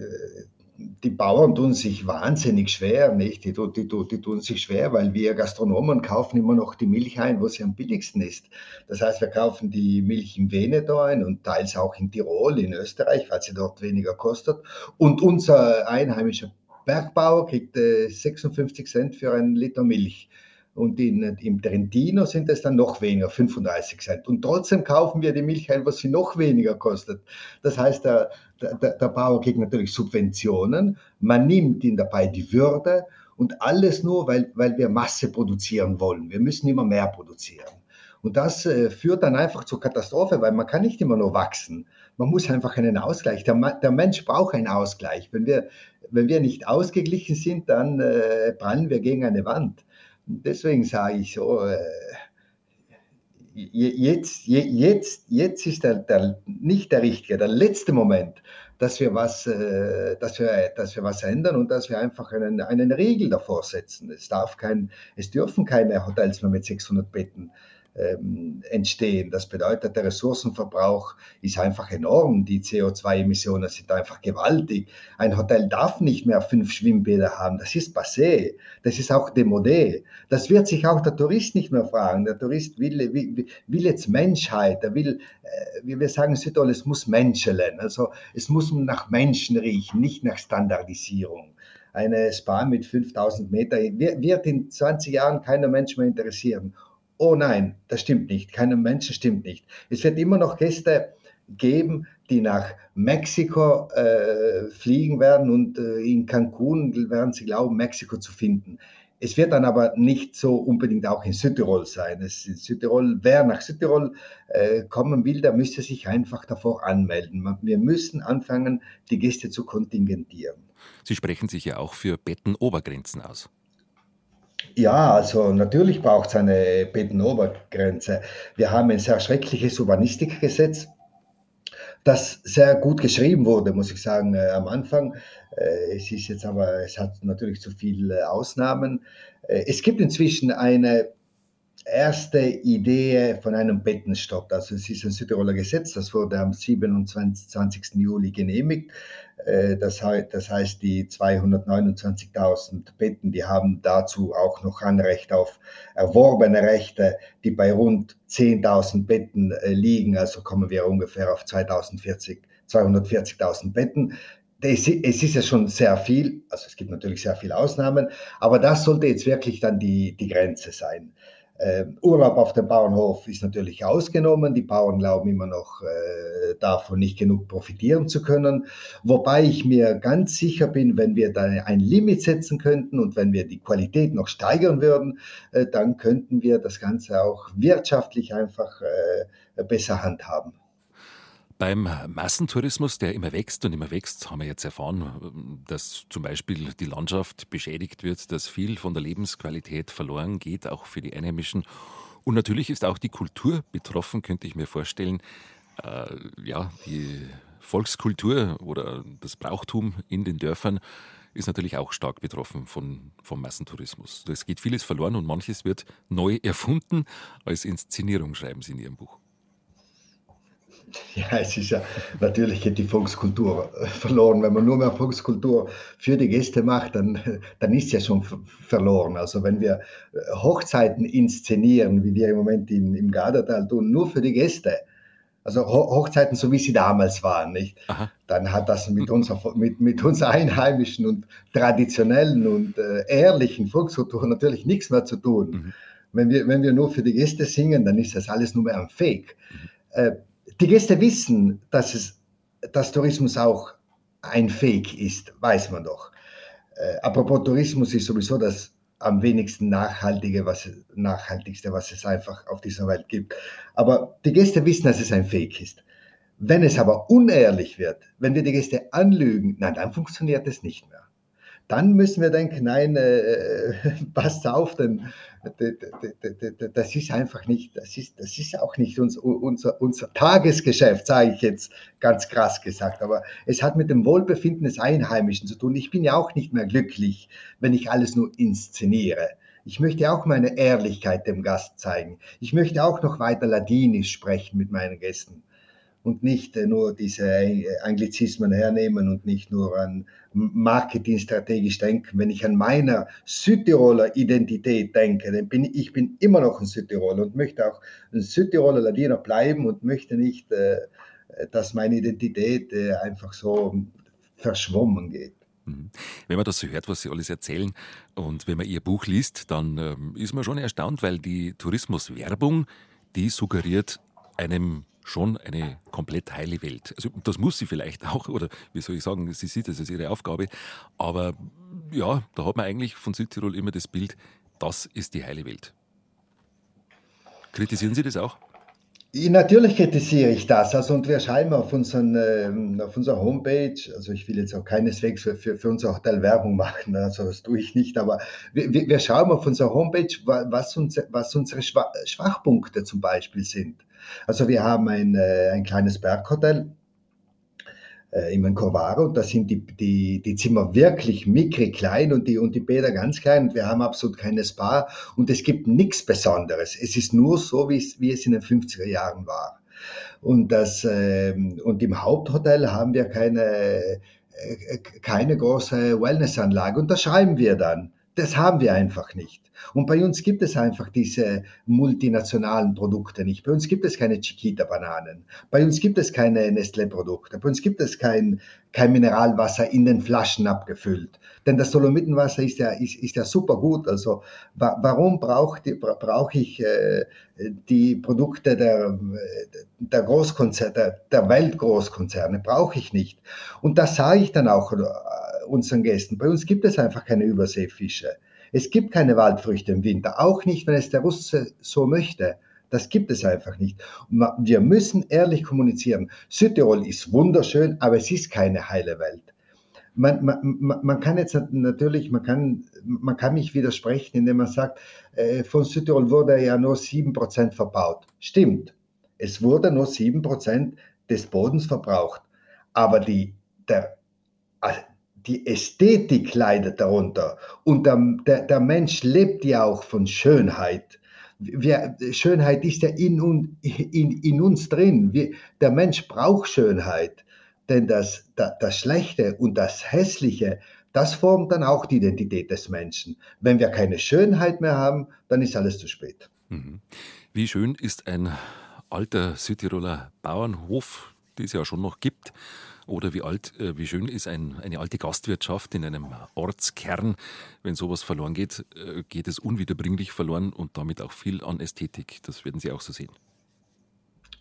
Speaker 3: die Bauern tun sich wahnsinnig schwer, nicht? Die, die, die, tun sich schwer, weil wir Gastronomen kaufen immer noch die Milch ein, wo sie am billigsten ist. Das heißt, wir kaufen die Milch im Veneto ein und teils auch in Tirol, in Österreich, weil sie dort weniger kostet. Und unser einheimischer Bergbauer kriegt äh, 56 Cent für einen Liter Milch und in, im Trentino sind es dann noch weniger, 35 Cent. Und trotzdem kaufen wir die Milch ein, was sie noch weniger kostet. Das heißt, der, der, der Bauer kriegt natürlich Subventionen, man nimmt ihm dabei die Würde und alles nur, weil, weil wir Masse produzieren wollen. Wir müssen immer mehr produzieren. Und das äh, führt dann einfach zur Katastrophe, weil man kann nicht immer nur wachsen. Man muss einfach einen Ausgleich. Der, der Mensch braucht einen Ausgleich. Wenn wir, wenn wir nicht ausgeglichen sind, dann äh, prallen wir gegen eine Wand. Deswegen sage ich so, äh, jetzt, jetzt, jetzt ist der, der, nicht der richtige, der letzte Moment, dass wir was, äh, dass wir, dass wir was ändern und dass wir einfach einen, einen Riegel davor setzen. Es darf kein, es dürfen keine Hotels mehr mit 600 Betten ähm, entstehen. Das bedeutet, der Ressourcenverbrauch ist einfach enorm. Die CO2-Emissionen sind einfach gewaltig. Ein Hotel darf nicht mehr fünf Schwimmbäder haben. Das ist passé. Das ist auch demodé. Das wird sich auch der Tourist nicht mehr fragen. Der Tourist will, will, will jetzt Menschheit. Er will, äh, wie wir sagen Südtirol, es muss menscheln. Also es muss nach Menschen riechen, nicht nach Standardisierung eine Spa mit 5000 Meter wird in 20 Jahren keiner Mensch mehr interessieren oh nein, das stimmt nicht, keinem Menschen stimmt nicht. Es wird immer noch Gäste geben, die nach Mexiko äh, fliegen werden und äh, in Cancun werden sie glauben, Mexiko zu finden. Es wird dann aber nicht so unbedingt auch in Südtirol sein. Es in Südtirol, wer nach Südtirol äh, kommen will, der müsste sich einfach davor anmelden. Wir müssen anfangen, die Gäste zu kontingentieren.
Speaker 2: Sie sprechen sich ja auch für Bettenobergrenzen aus.
Speaker 3: Ja, also natürlich braucht es eine Bettenobergrenze. Wir haben ein sehr schreckliches Urbanistikgesetz, das sehr gut geschrieben wurde, muss ich sagen, äh, am Anfang. Äh, es ist jetzt aber, es hat natürlich zu viele Ausnahmen. Äh, es gibt inzwischen eine erste Idee von einem Bettenstopp. Also es ist ein Südtiroler Gesetz, das wurde am 27. Juli genehmigt. Äh, das heißt, die 229.000 Betten, die haben dazu auch noch Anrecht auf erworbene Rechte, die bei rund 10.000 Betten äh, liegen. Also kommen wir ungefähr auf 240.000 Betten. Es ist ja schon sehr viel, also es gibt natürlich sehr viele Ausnahmen, aber das sollte jetzt wirklich dann die, die Grenze sein. Äh, Urlaub auf dem Bauernhof ist natürlich ausgenommen. Die Bauern glauben immer noch, äh, davon nicht genug profitieren zu können. Wobei ich mir ganz sicher bin, wenn wir da ein Limit setzen könnten und wenn wir die Qualität noch steigern würden, äh, dann könnten wir das Ganze auch wirtschaftlich einfach äh, besser handhaben.
Speaker 2: Beim Massentourismus, der immer wächst und immer wächst, haben wir jetzt erfahren, dass zum Beispiel die Landschaft beschädigt wird, dass viel von der Lebensqualität verloren geht, auch für die Einheimischen. Und natürlich ist auch die Kultur betroffen, könnte ich mir vorstellen. Äh, ja, die Volkskultur oder das Brauchtum in den Dörfern ist natürlich auch stark betroffen von, vom Massentourismus. Es geht vieles verloren und manches wird neu erfunden als Inszenierung, schreiben Sie in Ihrem Buch.
Speaker 3: Ja, es ist ja natürlich geht die Volkskultur äh, verloren. Wenn man nur mehr Volkskultur für die Gäste macht, dann, dann ist ja schon verloren. Also wenn wir äh, Hochzeiten inszenieren, wie wir im Moment in, im Gardatal tun, nur für die Gäste, also Hochzeiten, so wie sie damals waren, nicht? Dann hat das mit uns, mit, mit uns einheimischen und traditionellen und äh, ehrlichen Volkskultur natürlich nichts mehr zu tun. Mhm. Wenn, wir, wenn wir nur für die Gäste singen, dann ist das alles nur mehr ein Fake. Mhm. Äh, die Gäste wissen, dass, es, dass Tourismus auch ein Fake ist, weiß man doch. Äh, apropos Tourismus ist sowieso das am wenigsten nachhaltige, was, nachhaltigste, was es einfach auf dieser Welt gibt. Aber die Gäste wissen, dass es ein Fake ist. Wenn es aber unehrlich wird, wenn wir die Gäste anlügen, nein, dann funktioniert es nicht mehr dann müssen wir denken, nein, äh, passt auf, denn das ist einfach nicht, das ist, das ist auch nicht uns, unser, unser Tagesgeschäft, sage ich jetzt ganz krass gesagt, aber es hat mit dem Wohlbefinden des Einheimischen zu tun. Ich bin ja auch nicht mehr glücklich, wenn ich alles nur inszeniere. Ich möchte auch meine Ehrlichkeit dem Gast zeigen. Ich möchte auch noch weiter Ladinisch sprechen mit meinen Gästen und nicht äh, nur diese äh, Anglizismen hernehmen und nicht nur an Marketing strategisch denken. Wenn ich an meiner Südtiroler Identität denke, dann bin ich, bin immer noch ein Südtiroler und möchte auch ein Südtiroler Ladiner bleiben und möchte nicht, äh, dass meine Identität einfach so verschwommen geht.
Speaker 2: Mhm. Wenn man das so hört, was Sie alles erzählen und wenn man Ihr Buch liest, dann ähm, ist man schon erstaunt, weil die Tourismuswerbung, die suggeriert einem schon eine komplett heile Welt. Also das muss sie vielleicht auch, oder wie soll ich sagen, sie sieht das als ihre Aufgabe. Aber ja, da hat man eigentlich von Südtirol immer das Bild, das ist die heile Welt. Kritisieren Sie das auch?
Speaker 3: Natürlich kritisiere ich das. Also, und wir schreiben auf, unseren, äh, auf unserer Homepage, also ich will jetzt auch keineswegs für, für, unser Hotel Werbung machen, also das tue ich nicht, aber wir, wir schauen auf unserer Homepage, was, uns, was unsere Schwachpunkte zum Beispiel sind. Also wir haben ein, äh, ein kleines Berghotel äh, im Corvaro und da sind die, die, die Zimmer wirklich mickrig klein und die, und die Bäder ganz klein und wir haben absolut keine Spa und es gibt nichts Besonderes. Es ist nur so, wie es, in den 50er Jahren war. Und, das, äh, und im Haupthotel haben wir keine, äh, keine große Wellnessanlage und da schreiben wir dann. Das haben wir einfach nicht. Und bei uns gibt es einfach diese multinationalen Produkte nicht. Bei uns gibt es keine Chiquita-Bananen. Bei uns gibt es keine Nestlé-Produkte. Bei uns gibt es kein, kein Mineralwasser in den Flaschen abgefüllt. Denn das Dolomitenwasser ist ja, ist, ist ja super gut. Also wa warum brauche brauch ich äh, die Produkte der, der Großkonzerne, der, Weltgroßkonzerne? Brauche ich nicht. Und das sage ich dann auch äh, unseren Gästen. Bei uns gibt es einfach keine Überseefische. Es gibt keine Waldfrüchte im Winter, auch nicht, wenn es der Russe so möchte. Das gibt es einfach nicht. Wir müssen ehrlich kommunizieren. Südtirol ist wunderschön, aber es ist keine heile Welt. Man, man, man, kann jetzt natürlich, man kann, man kann mich widersprechen, indem man sagt, äh, von Südtirol wurde ja nur 7% verbaut. Stimmt, es wurde nur 7% des Bodens verbraucht. Aber die, der, die Ästhetik leidet darunter. Und der, der, der Mensch lebt ja auch von Schönheit wir, Schönheit ist ja in, in, in uns drin. Wir, der Mensch braucht Schönheit, denn das, das, das Schlechte und das Hässliche, das formt dann auch die Identität des Menschen. Wenn wir keine Schönheit mehr haben, dann ist alles zu spät. Mhm.
Speaker 2: Wie schön ist ein alter Südtiroler Bauernhof, den es ja schon noch gibt, oder wie alt, äh, wie schön ist ein, eine alte Gastwirtschaft in einem Ortskern. Wenn sowas verloren geht, äh, geht es unwiederbringlich verloren und damit auch viel an Ästhetik. Das werden Sie auch so sehen.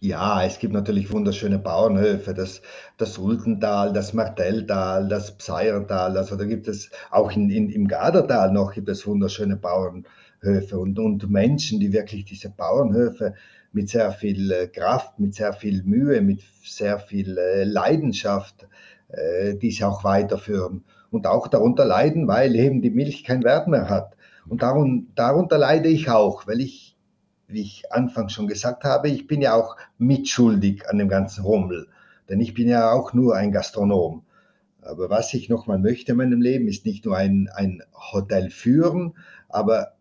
Speaker 3: Ja, es gibt natürlich wunderschöne Bauernhöfe, das, das Ultental, das Martelltal, das Pseiertal, also da gibt es auch in, in, im Gadertal noch gibt es wunderschöne Bauernhöfe und, und Menschen, die wirklich diese Bauernhöfe mit sehr viel äh, Kraft, mit sehr viel Mühe, mit sehr viel äh, Leidenschaft äh, diese auch weiterführen und auch darunter leiden, weil eben die Milch keinen Wert mehr hat. Und darum, darunter leide ich auch, weil ich, wie ich anfangs schon gesagt habe, ich bin ja auch mitschuldig an dem ganzen Rummel, denn ich bin ja auch nur ein Gastronom. Aber was ich nochmal möchte in meinem Leben, ist nicht nur ein, ein Hotel führen, aber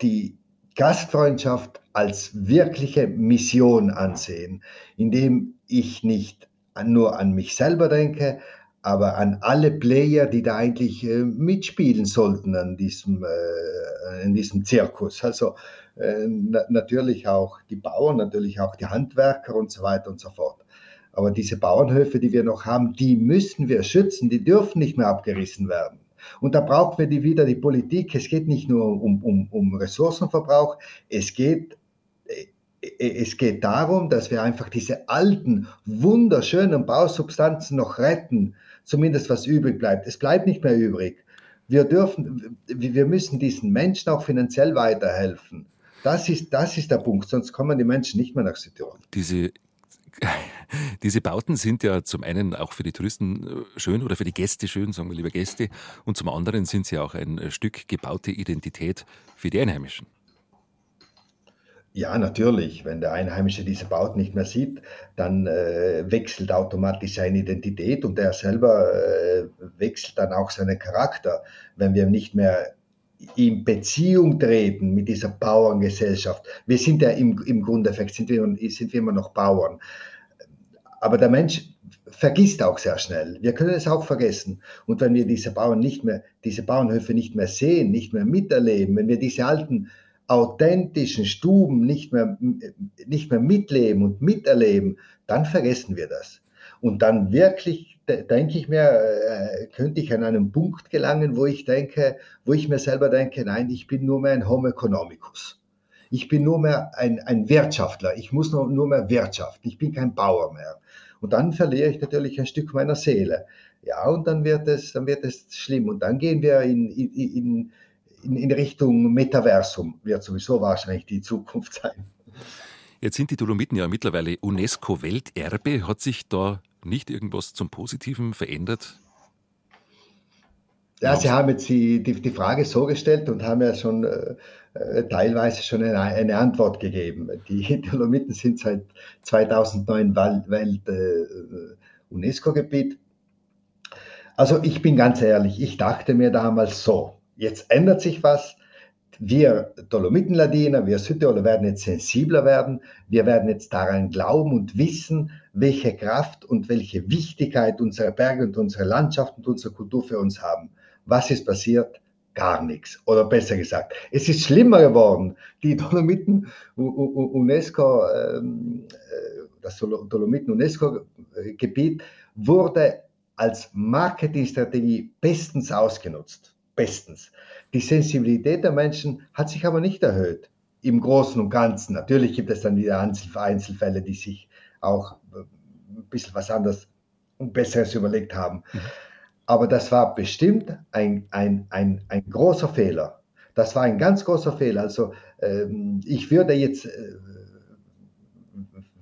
Speaker 3: die Gastfreundschaft als wirkliche Mission ansehen, indem ich nicht nur an mich selber denke, aber an alle Player, die da eigentlich äh, mitspielen sollten an diesem, äh, in diesem Zirkus. Also äh, na natürlich auch die Bauern, natürlich auch die Handwerker und so weiter und so fort. Aber diese Bauernhöfe, die wir noch haben, die müssen wir schützen, die dürfen nicht mehr abgerissen werden. Und da brauchen wir die wieder die Politik. Es geht nicht nur um, um, um Ressourcenverbrauch, es geht äh, es geht darum, dass wir einfach diese alten, wunderschönen Bausubstanzen noch retten, zumindest was übrig bleibt. Es bleibt nicht mehr übrig. Wir dürfen, wir müssen diesen Menschen auch finanziell weiterhelfen. Das ist, das ist der Punkt, sonst kommen die Menschen nicht mehr nach Südtirol.
Speaker 2: Diese diese Bauten sind ja zum einen auch für die Touristen äh, schön oder für die Gäste schön, sagen wir lieber Gäste, und zum anderen sind sie auch ein äh, Stück gebaute Identität für die Einheimischen.
Speaker 3: Ja, natürlich. Wenn der Einheimische diese Bauten nicht mehr sieht, dann äh, wechselt automatisch seine Identität und er selber äh, wechselt dann auch seinen Charakter. Wenn wir nicht mehr in Beziehung treten mit dieser Bauerngesellschaft. Wir sind ja im, im Grundeffekt, sind wir, sind wir immer noch Bauern. Aber der Mensch vergisst auch sehr schnell. Wir können es auch vergessen. Und wenn wir diese Bauern nicht mehr, diese Bauernhöfe nicht mehr sehen, nicht mehr miterleben, wenn wir diese alten authentischen Stuben nicht mehr, nicht mehr mitleben und miterleben, dann vergessen wir das. Und dann wirklich, denke ich mir, äh, könnte ich an einen Punkt gelangen, wo ich denke, wo ich mir selber denke, nein, ich bin nur mehr ein Homo economicus. Ich bin nur mehr ein, ein Wirtschaftler. Ich muss nur, nur mehr wirtschaften. Ich bin kein Bauer mehr. Und dann verliere ich natürlich ein Stück meiner Seele. Ja, und dann wird es, dann wird es schlimm. Und dann gehen wir in, in, in, in Richtung Metaversum. Wird sowieso wahrscheinlich die Zukunft sein.
Speaker 2: Jetzt sind die Dolomiten ja mittlerweile UNESCO-Welterbe. Hat sich da nicht irgendwas zum Positiven verändert?
Speaker 3: Ja, Sie haben jetzt die, die, die, Frage so gestellt und haben ja schon äh, äh teilweise schon eine, eine, Antwort gegeben. Die Dolomiten sind seit 2009 Welt, äh, UNESCO-Gebiet. Also ich bin ganz ehrlich, ich dachte mir damals so, jetzt ändert sich was, wir Dolomitenladiner, wir Südtiroler werden jetzt sensibler werden. Wir werden jetzt daran glauben und wissen, welche Kraft und welche Wichtigkeit unsere Berge und unsere Landschaft und unsere Kultur für uns haben. Was ist passiert? Gar nichts. Oder besser gesagt, es ist schlimmer geworden. Die Dolomiten UNESCO, ähm, äh, das Dolomiten UNESCO-Gebiet wurde als Marketingstrategie bestens ausgenutzt. Bestens. Die Sensibilität der Menschen hat sich aber nicht erhöht im Großen und Ganzen. Natürlich gibt es dann wieder Einzelfälle, die sich auch äh, ein bisschen was anderes und Besseres überlegt haben. Mhm. Aber das war bestimmt ein, ein, ein, ein großer Fehler. Das war ein ganz großer Fehler. Also ähm, ich würde jetzt, äh,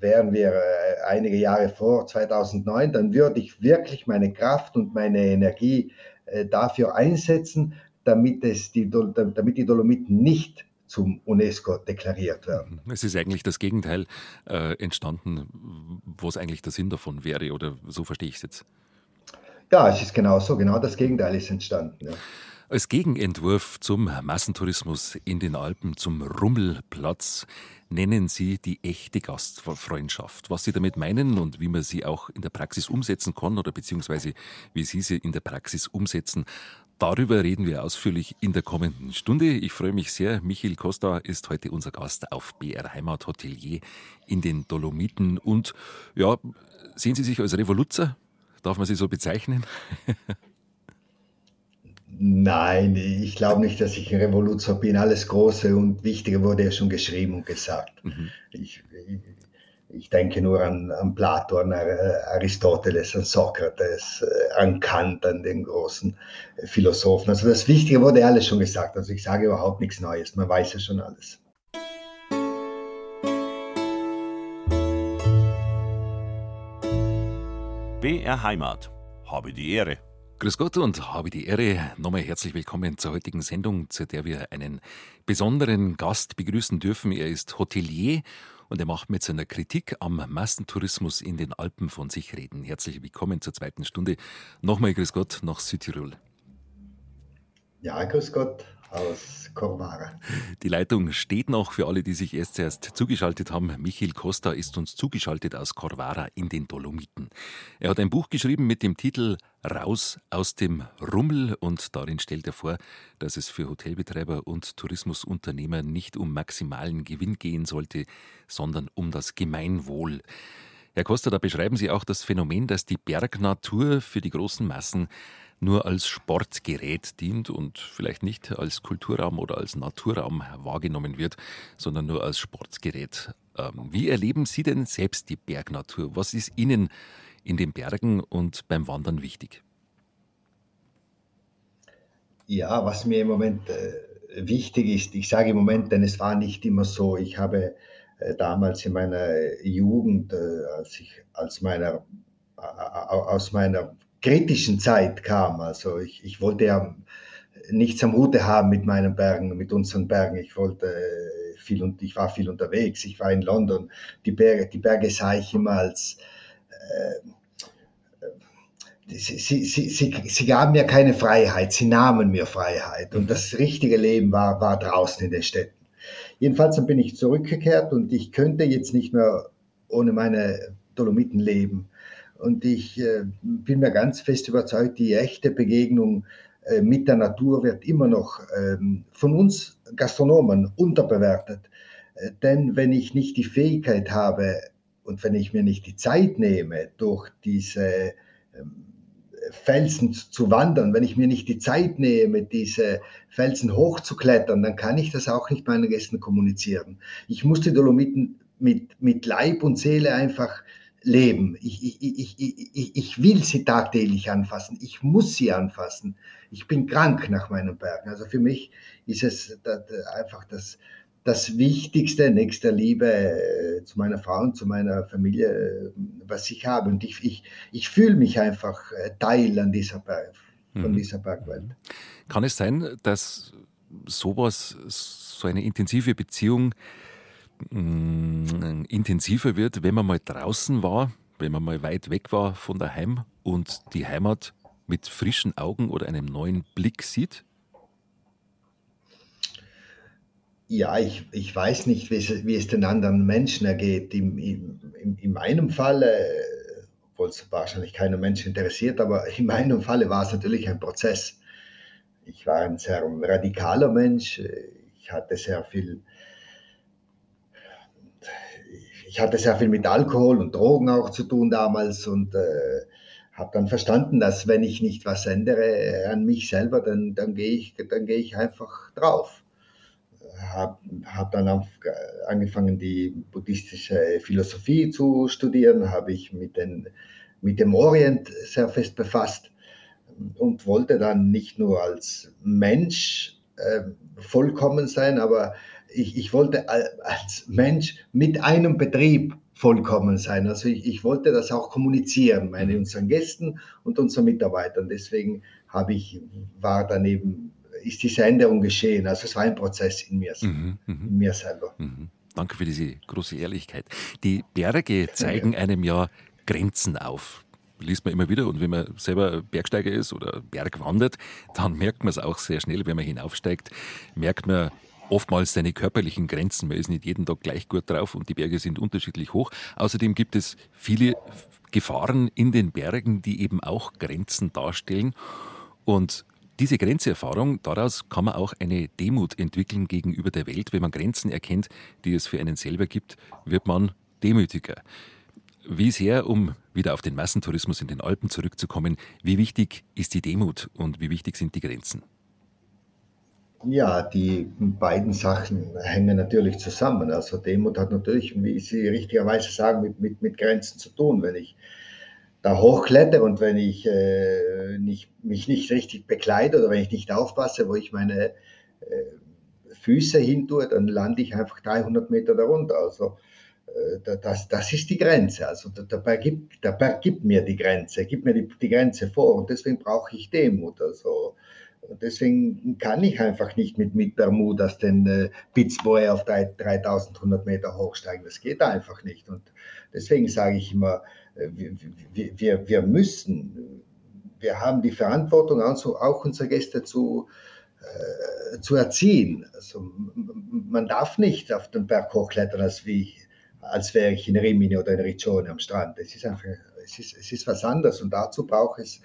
Speaker 3: wären wir äh, einige Jahre vor 2009, dann würde ich wirklich meine Kraft und meine Energie äh, dafür einsetzen, damit, es die, damit die Dolomiten nicht zum UNESCO deklariert werden.
Speaker 2: Es ist eigentlich das Gegenteil äh, entstanden, was eigentlich der Sinn davon wäre, oder so verstehe ich es jetzt.
Speaker 3: Ja, es ist genau so, genau das Gegenteil ist entstanden. Ja.
Speaker 2: Als Gegenentwurf zum Massentourismus in den Alpen, zum Rummelplatz, nennen Sie die echte Gastfreundschaft. Was Sie damit meinen und wie man sie auch in der Praxis umsetzen kann oder beziehungsweise wie Sie sie in der Praxis umsetzen, Darüber reden wir ausführlich in der kommenden Stunde. Ich freue mich sehr. Michael Costa ist heute unser Gast auf BR Heimat Hotelier in den Dolomiten. Und ja, sehen Sie sich als Revoluzer? Darf man Sie so bezeichnen?
Speaker 3: Nein, ich glaube nicht, dass ich ein Revoluzer bin. Alles Große und Wichtige wurde ja schon geschrieben und gesagt. Mhm. Ich, ich, ich denke nur an, an Plato, an Aristoteles, an Sokrates, äh, an Kant, an den großen Philosophen. Also das Wichtige wurde alles schon gesagt. Also ich sage überhaupt nichts Neues. Man weiß ja schon alles.
Speaker 1: BR Heimat. Habe die Ehre.
Speaker 2: Grüß Gott und habe die Ehre. Nochmal herzlich willkommen zur heutigen Sendung, zu der wir einen besonderen Gast begrüßen dürfen. Er ist Hotelier und er macht mit seiner Kritik am Massentourismus in den Alpen von sich reden. Herzlich willkommen zur zweiten Stunde. Nochmal Grüß Gott nach Südtirol.
Speaker 3: Ja, Grüß Gott aus Corvara.
Speaker 2: Die Leitung steht noch für alle, die sich erst erst zugeschaltet haben. Michael Costa ist uns zugeschaltet aus Corvara in den Dolomiten. Er hat ein Buch geschrieben mit dem Titel Raus aus dem Rummel und darin stellt er vor, dass es für Hotelbetreiber und Tourismusunternehmer nicht um maximalen Gewinn gehen sollte, sondern um das Gemeinwohl. Herr Costa, da beschreiben Sie auch das Phänomen, dass die Bergnatur für die großen Massen nur als Sportgerät dient und vielleicht nicht als Kulturraum oder als Naturraum wahrgenommen wird, sondern nur als Sportgerät. Ähm, wie erleben Sie denn selbst die Bergnatur? Was ist Ihnen in den Bergen und beim Wandern wichtig?
Speaker 3: Ja, was mir im Moment äh, wichtig ist, ich sage im Moment, denn es war nicht immer so. Ich habe äh, damals in meiner Jugend, äh, als ich als meiner, aus meiner kritischen Zeit kam. Also ich, ich wollte ja nichts am Hute haben mit meinen Bergen, mit unseren Bergen. Ich wollte äh, viel und ich war viel unterwegs. Ich war in London. Die Berge, die Berge sah ich immer als äh, Sie, sie, sie, sie, sie gaben mir keine Freiheit, sie nahmen mir Freiheit. Und das richtige Leben war, war draußen in den Städten. Jedenfalls dann bin ich zurückgekehrt und ich könnte jetzt nicht mehr ohne meine Dolomiten leben. Und ich äh, bin mir ganz fest überzeugt, die echte Begegnung äh, mit der Natur wird immer noch ähm, von uns Gastronomen unterbewertet. Äh, denn wenn ich nicht die Fähigkeit habe und wenn ich mir nicht die Zeit nehme, durch diese ähm, Felsen zu wandern, wenn ich mir nicht die Zeit nehme, diese Felsen hochzuklettern, dann kann ich das auch nicht meinen Gästen kommunizieren. Ich muss die Dolomiten mit, mit Leib und Seele einfach leben. Ich, ich, ich, ich, ich will sie tagtäglich anfassen. Ich muss sie anfassen. Ich bin krank nach meinen Bergen. Also für mich ist es einfach das, das Wichtigste, nächster Liebe äh, zu meiner Frau und zu meiner Familie, äh, was ich habe. Und ich, ich, ich fühle mich einfach äh, Teil an dieser Berg, von mhm. dieser Bergwelt.
Speaker 2: Kann es sein, dass sowas, so eine intensive Beziehung Mm, intensiver wird, wenn man mal draußen war, wenn man mal weit weg war von daheim und die Heimat mit frischen Augen oder einem neuen Blick sieht?
Speaker 3: Ja, ich, ich weiß nicht, wie es, wie es den anderen Menschen ergeht. In, in, in meinem Fall, obwohl es wahrscheinlich keiner Mensch interessiert, aber in meinem Falle war es natürlich ein Prozess. Ich war ein sehr radikaler Mensch. Ich hatte sehr viel ich hatte sehr viel mit Alkohol und Drogen auch zu tun damals und äh, habe dann verstanden, dass wenn ich nicht was ändere äh, an mich selber, dann, dann gehe ich, dann geh ich einfach drauf. Habe hab dann auf, angefangen, die buddhistische Philosophie zu studieren, habe ich mit, den, mit dem Orient sehr fest befasst und wollte dann nicht nur als Mensch äh, vollkommen sein, aber ich, ich wollte als Mensch mit einem Betrieb vollkommen sein. Also ich, ich wollte das auch kommunizieren, meine mhm. unseren Gästen und unseren Mitarbeitern. Deswegen habe ich, war daneben, ist diese Änderung geschehen. Also es war ein Prozess in mir, mhm, mhm. in mir selber. Mhm.
Speaker 2: Danke für diese große Ehrlichkeit. Die Berge zeigen einem ja Grenzen auf liest man immer wieder. Und wenn man selber Bergsteiger ist oder Berg wandert, dann merkt man es auch sehr schnell, wenn man hinaufsteigt, merkt man, oftmals seine körperlichen Grenzen. Man ist nicht jeden Tag gleich gut drauf und die Berge sind unterschiedlich hoch. Außerdem gibt es viele Gefahren in den Bergen, die eben auch Grenzen darstellen. Und diese Grenzerfahrung, daraus kann man auch eine Demut entwickeln gegenüber der Welt. Wenn man Grenzen erkennt, die es für einen selber gibt, wird man demütiger. Wie sehr, um wieder auf den Massentourismus in den Alpen zurückzukommen, wie wichtig ist die Demut und wie wichtig sind die Grenzen?
Speaker 3: Ja, die beiden Sachen hängen natürlich zusammen. Also Demut hat natürlich, wie Sie richtigerweise sagen, mit, mit, mit Grenzen zu tun. Wenn ich da hochkletter und wenn ich äh, nicht, mich nicht richtig bekleide oder wenn ich nicht aufpasse, wo ich meine äh, Füße hin tue, dann lande ich einfach 300 Meter darunter. Also äh, das, das ist die Grenze. Also Berg gibt, Berg gibt mir die Grenze, gibt mir die, die Grenze vor und deswegen brauche ich Demut. Also Deswegen kann ich einfach nicht mit, mit Bermudas den äh, Pitzboy auf 3100 Meter hochsteigen. Das geht einfach nicht. Und deswegen sage ich immer, äh, wir, wir, wir müssen, wir haben die Verantwortung, also auch unsere Gäste zu, äh, zu erziehen. Also, man darf nicht auf den Berg hochklettern, als, wie, als wäre ich in Rimini oder in Riccione am Strand. Es ist einfach, es ist, es ist was anderes und dazu braucht es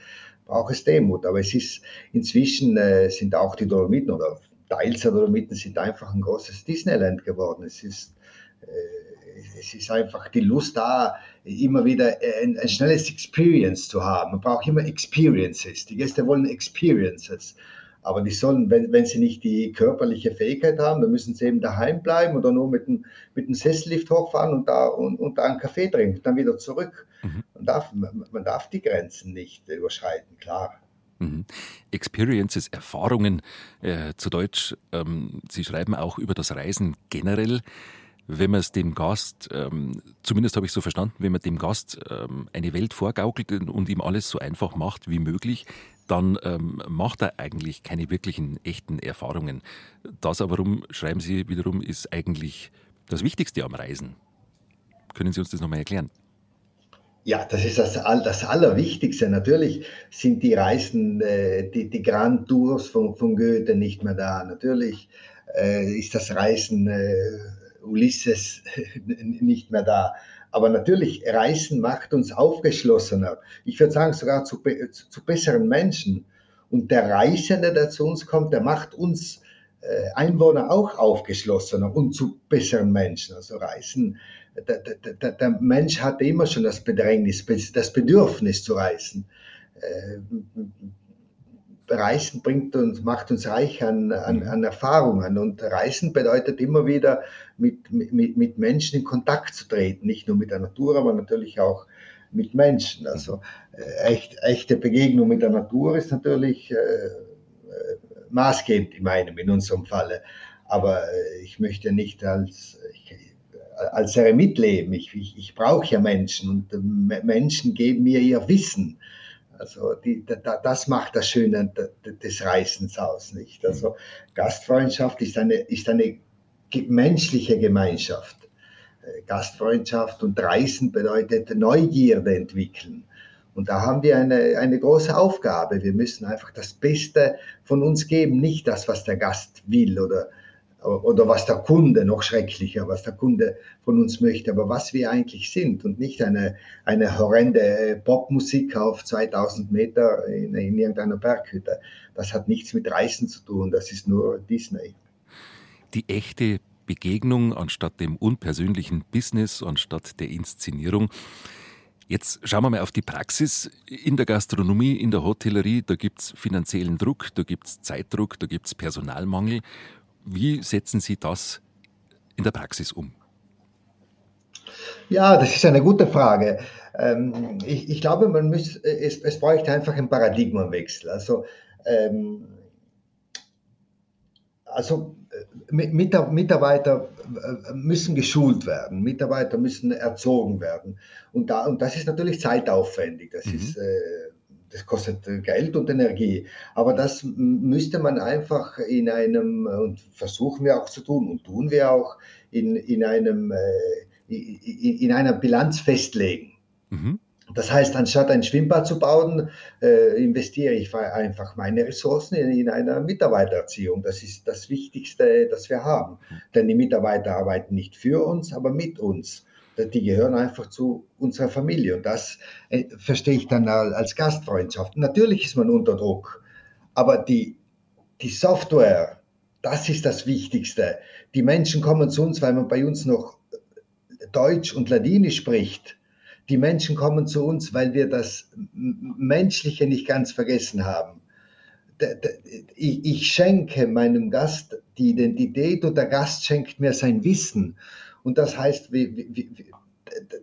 Speaker 3: braucht es Demut. Aber es ist inzwischen äh, sind auch die Dolomiten oder Teils der Dolomiten sind einfach ein großes Disneyland geworden. Es ist, äh, es ist einfach die Lust da, immer wieder ein, ein, schnelles Experience zu haben. Man braucht immer Experiences. Die Gäste wollen Experiences. Aber die sollen, wenn, wenn sie nicht die körperliche Fähigkeit haben, dann müssen sie eben daheim bleiben oder nur mit dem, mit dem Sessellift hochfahren und da, und, und da einen Kaffee trinken, dann wieder zurück. Mhm. Man, darf, man, darf die Grenzen nicht überschreiten, klar.
Speaker 2: Mhm. Experiences, Erfahrungen, äh, zu Deutsch. Ähm, Sie schreiben auch über das Reisen generell. Wenn man es dem Gast, ähm, zumindest habe ich so verstanden, wenn man dem Gast ähm, eine Welt vorgaukelt und ihm alles so einfach macht wie möglich, dann ähm, macht er eigentlich keine wirklichen echten Erfahrungen. Das aber, warum schreiben Sie wiederum, ist eigentlich das Wichtigste am Reisen. Können Sie uns das nochmal erklären?
Speaker 3: Ja, das ist das, das Allerwichtigste. Natürlich sind die Reisen, äh, die, die Grand Tours von, von Goethe nicht mehr da. Natürlich äh, ist das Reisen äh, Ulysses nicht mehr da. Aber natürlich, Reisen macht uns aufgeschlossener. Ich würde sagen, sogar zu, zu, zu besseren Menschen. Und der Reisende, der zu uns kommt, der macht uns äh, Einwohner auch aufgeschlossener und zu besseren Menschen. Also Reisen, der, der, der Mensch hat immer schon das Bedrängnis, das Bedürfnis zu reisen. Äh, Reisen bringt uns, macht uns reich an, an, mhm. an Erfahrungen und Reisen bedeutet immer wieder mit, mit, mit Menschen in Kontakt zu treten, nicht nur mit der Natur, aber natürlich auch mit Menschen. Also äh, echt, echte Begegnung mit der Natur ist natürlich äh, äh maßgebend in meinem, in unserem Falle. Aber äh, ich möchte nicht als, ich, als Eremit leben. Ich, ich, ich brauche ja Menschen und äh, Menschen geben mir ihr Wissen. Also die, da, das macht das Schöne des Reisens aus, nicht? Also Gastfreundschaft ist eine, ist eine menschliche Gemeinschaft. Äh, Gastfreundschaft und Reisen bedeutet Neugierde entwickeln. Und da haben wir eine, eine große Aufgabe. Wir müssen einfach das Beste von uns geben, nicht das, was der Gast will oder, oder was der Kunde, noch schrecklicher, was der Kunde von uns möchte, aber was wir eigentlich sind und nicht eine, eine horrende äh, Popmusik auf 2000 Meter in, in irgendeiner Berghütte. Das hat nichts mit Reisen zu tun, das ist nur Disney.
Speaker 2: Die echte Begegnung anstatt dem unpersönlichen Business, anstatt der Inszenierung. Jetzt schauen wir mal auf die Praxis. In der Gastronomie, in der Hotellerie, da gibt es finanziellen Druck, da gibt es Zeitdruck, da gibt es Personalmangel. Wie setzen Sie das in der Praxis um?
Speaker 3: Ja, das ist eine gute Frage. Ähm, ich, ich, glaube, man muss, es, es bräuchte einfach einen Paradigmenwechsel. Also ähm, also Mitarbeiter müssen geschult werden, Mitarbeiter müssen erzogen werden. Und, da, und das ist natürlich zeitaufwendig. Das mhm. ist das kostet Geld und Energie. Aber das müsste man einfach in einem, und versuchen wir auch zu tun und tun wir auch, in, in, einem, äh, in einer Bilanz festlegen. Mhm. Das heißt, anstatt ein Schwimmbad zu bauen, äh, investiere ich einfach meine Ressourcen in, in einer Mitarbeitererziehung. Das ist das Wichtigste, das wir haben. Mhm. Denn die Mitarbeiter arbeiten nicht für uns, aber mit uns die gehören einfach zu unserer Familie. Und das äh, verstehe ich dann als Gastfreundschaft. Natürlich ist man unter Druck, aber die, die Software, das ist das Wichtigste. Die Menschen kommen zu uns, weil man bei uns noch Deutsch und Ladinisch spricht. Die Menschen kommen zu uns, weil wir das Menschliche nicht ganz vergessen haben. Ich schenke meinem Gast die Identität und der Gast schenkt mir sein Wissen. Und das heißt,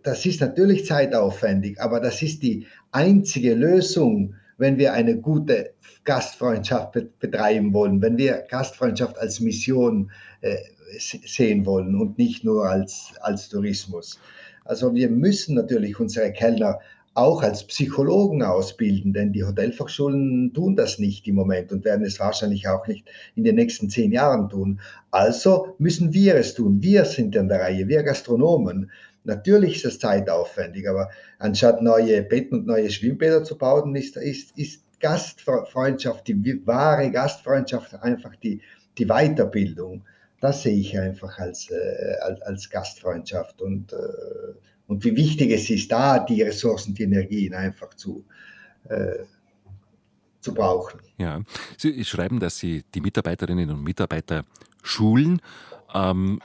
Speaker 3: das ist natürlich zeitaufwendig, aber das ist die einzige Lösung, wenn wir eine gute Gastfreundschaft betreiben wollen, wenn wir Gastfreundschaft als Mission äh, sehen wollen und nicht nur als, als Tourismus. Also wir müssen natürlich unsere Kellner auch als Psychologen ausbilden, denn die Hotelfachschulen tun das nicht im Moment und werden es wahrscheinlich auch nicht in den nächsten zehn Jahren tun. Also müssen wir es tun. Wir sind an der Reihe, wir Gastronomen. Natürlich ist es zeitaufwendig, aber anstatt neue Betten und neue Schwimmbäder zu bauen, ist, ist, ist Gastfreundschaft, die wahre Gastfreundschaft einfach die, die Weiterbildung. Das sehe ich einfach als, äh, als, als Gastfreundschaft und äh, und wie wichtig es ist, da die Ressourcen, die Energien einfach zu, äh, zu brauchen.
Speaker 2: Ja, Sie schreiben, dass Sie die Mitarbeiterinnen und Mitarbeiter schulen ähm,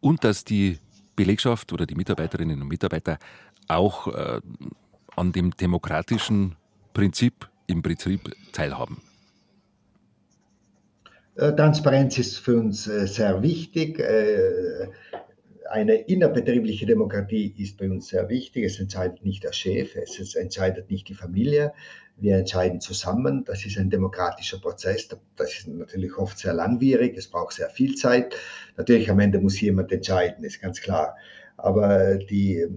Speaker 2: und dass die Belegschaft oder die Mitarbeiterinnen und Mitarbeiter auch äh, an dem demokratischen Prinzip im Betrieb teilhaben.
Speaker 3: Äh, Transparenz ist für uns äh, sehr wichtig. Eine innerbetriebliche Demokratie ist bei uns sehr wichtig. Es entscheidet nicht der Chef, es entscheidet nicht die Familie. Wir entscheiden zusammen. Das ist ein demokratischer Prozess. Das ist natürlich oft sehr langwierig. Es braucht sehr viel Zeit. Natürlich am Ende muss jemand entscheiden, ist ganz klar. Aber die,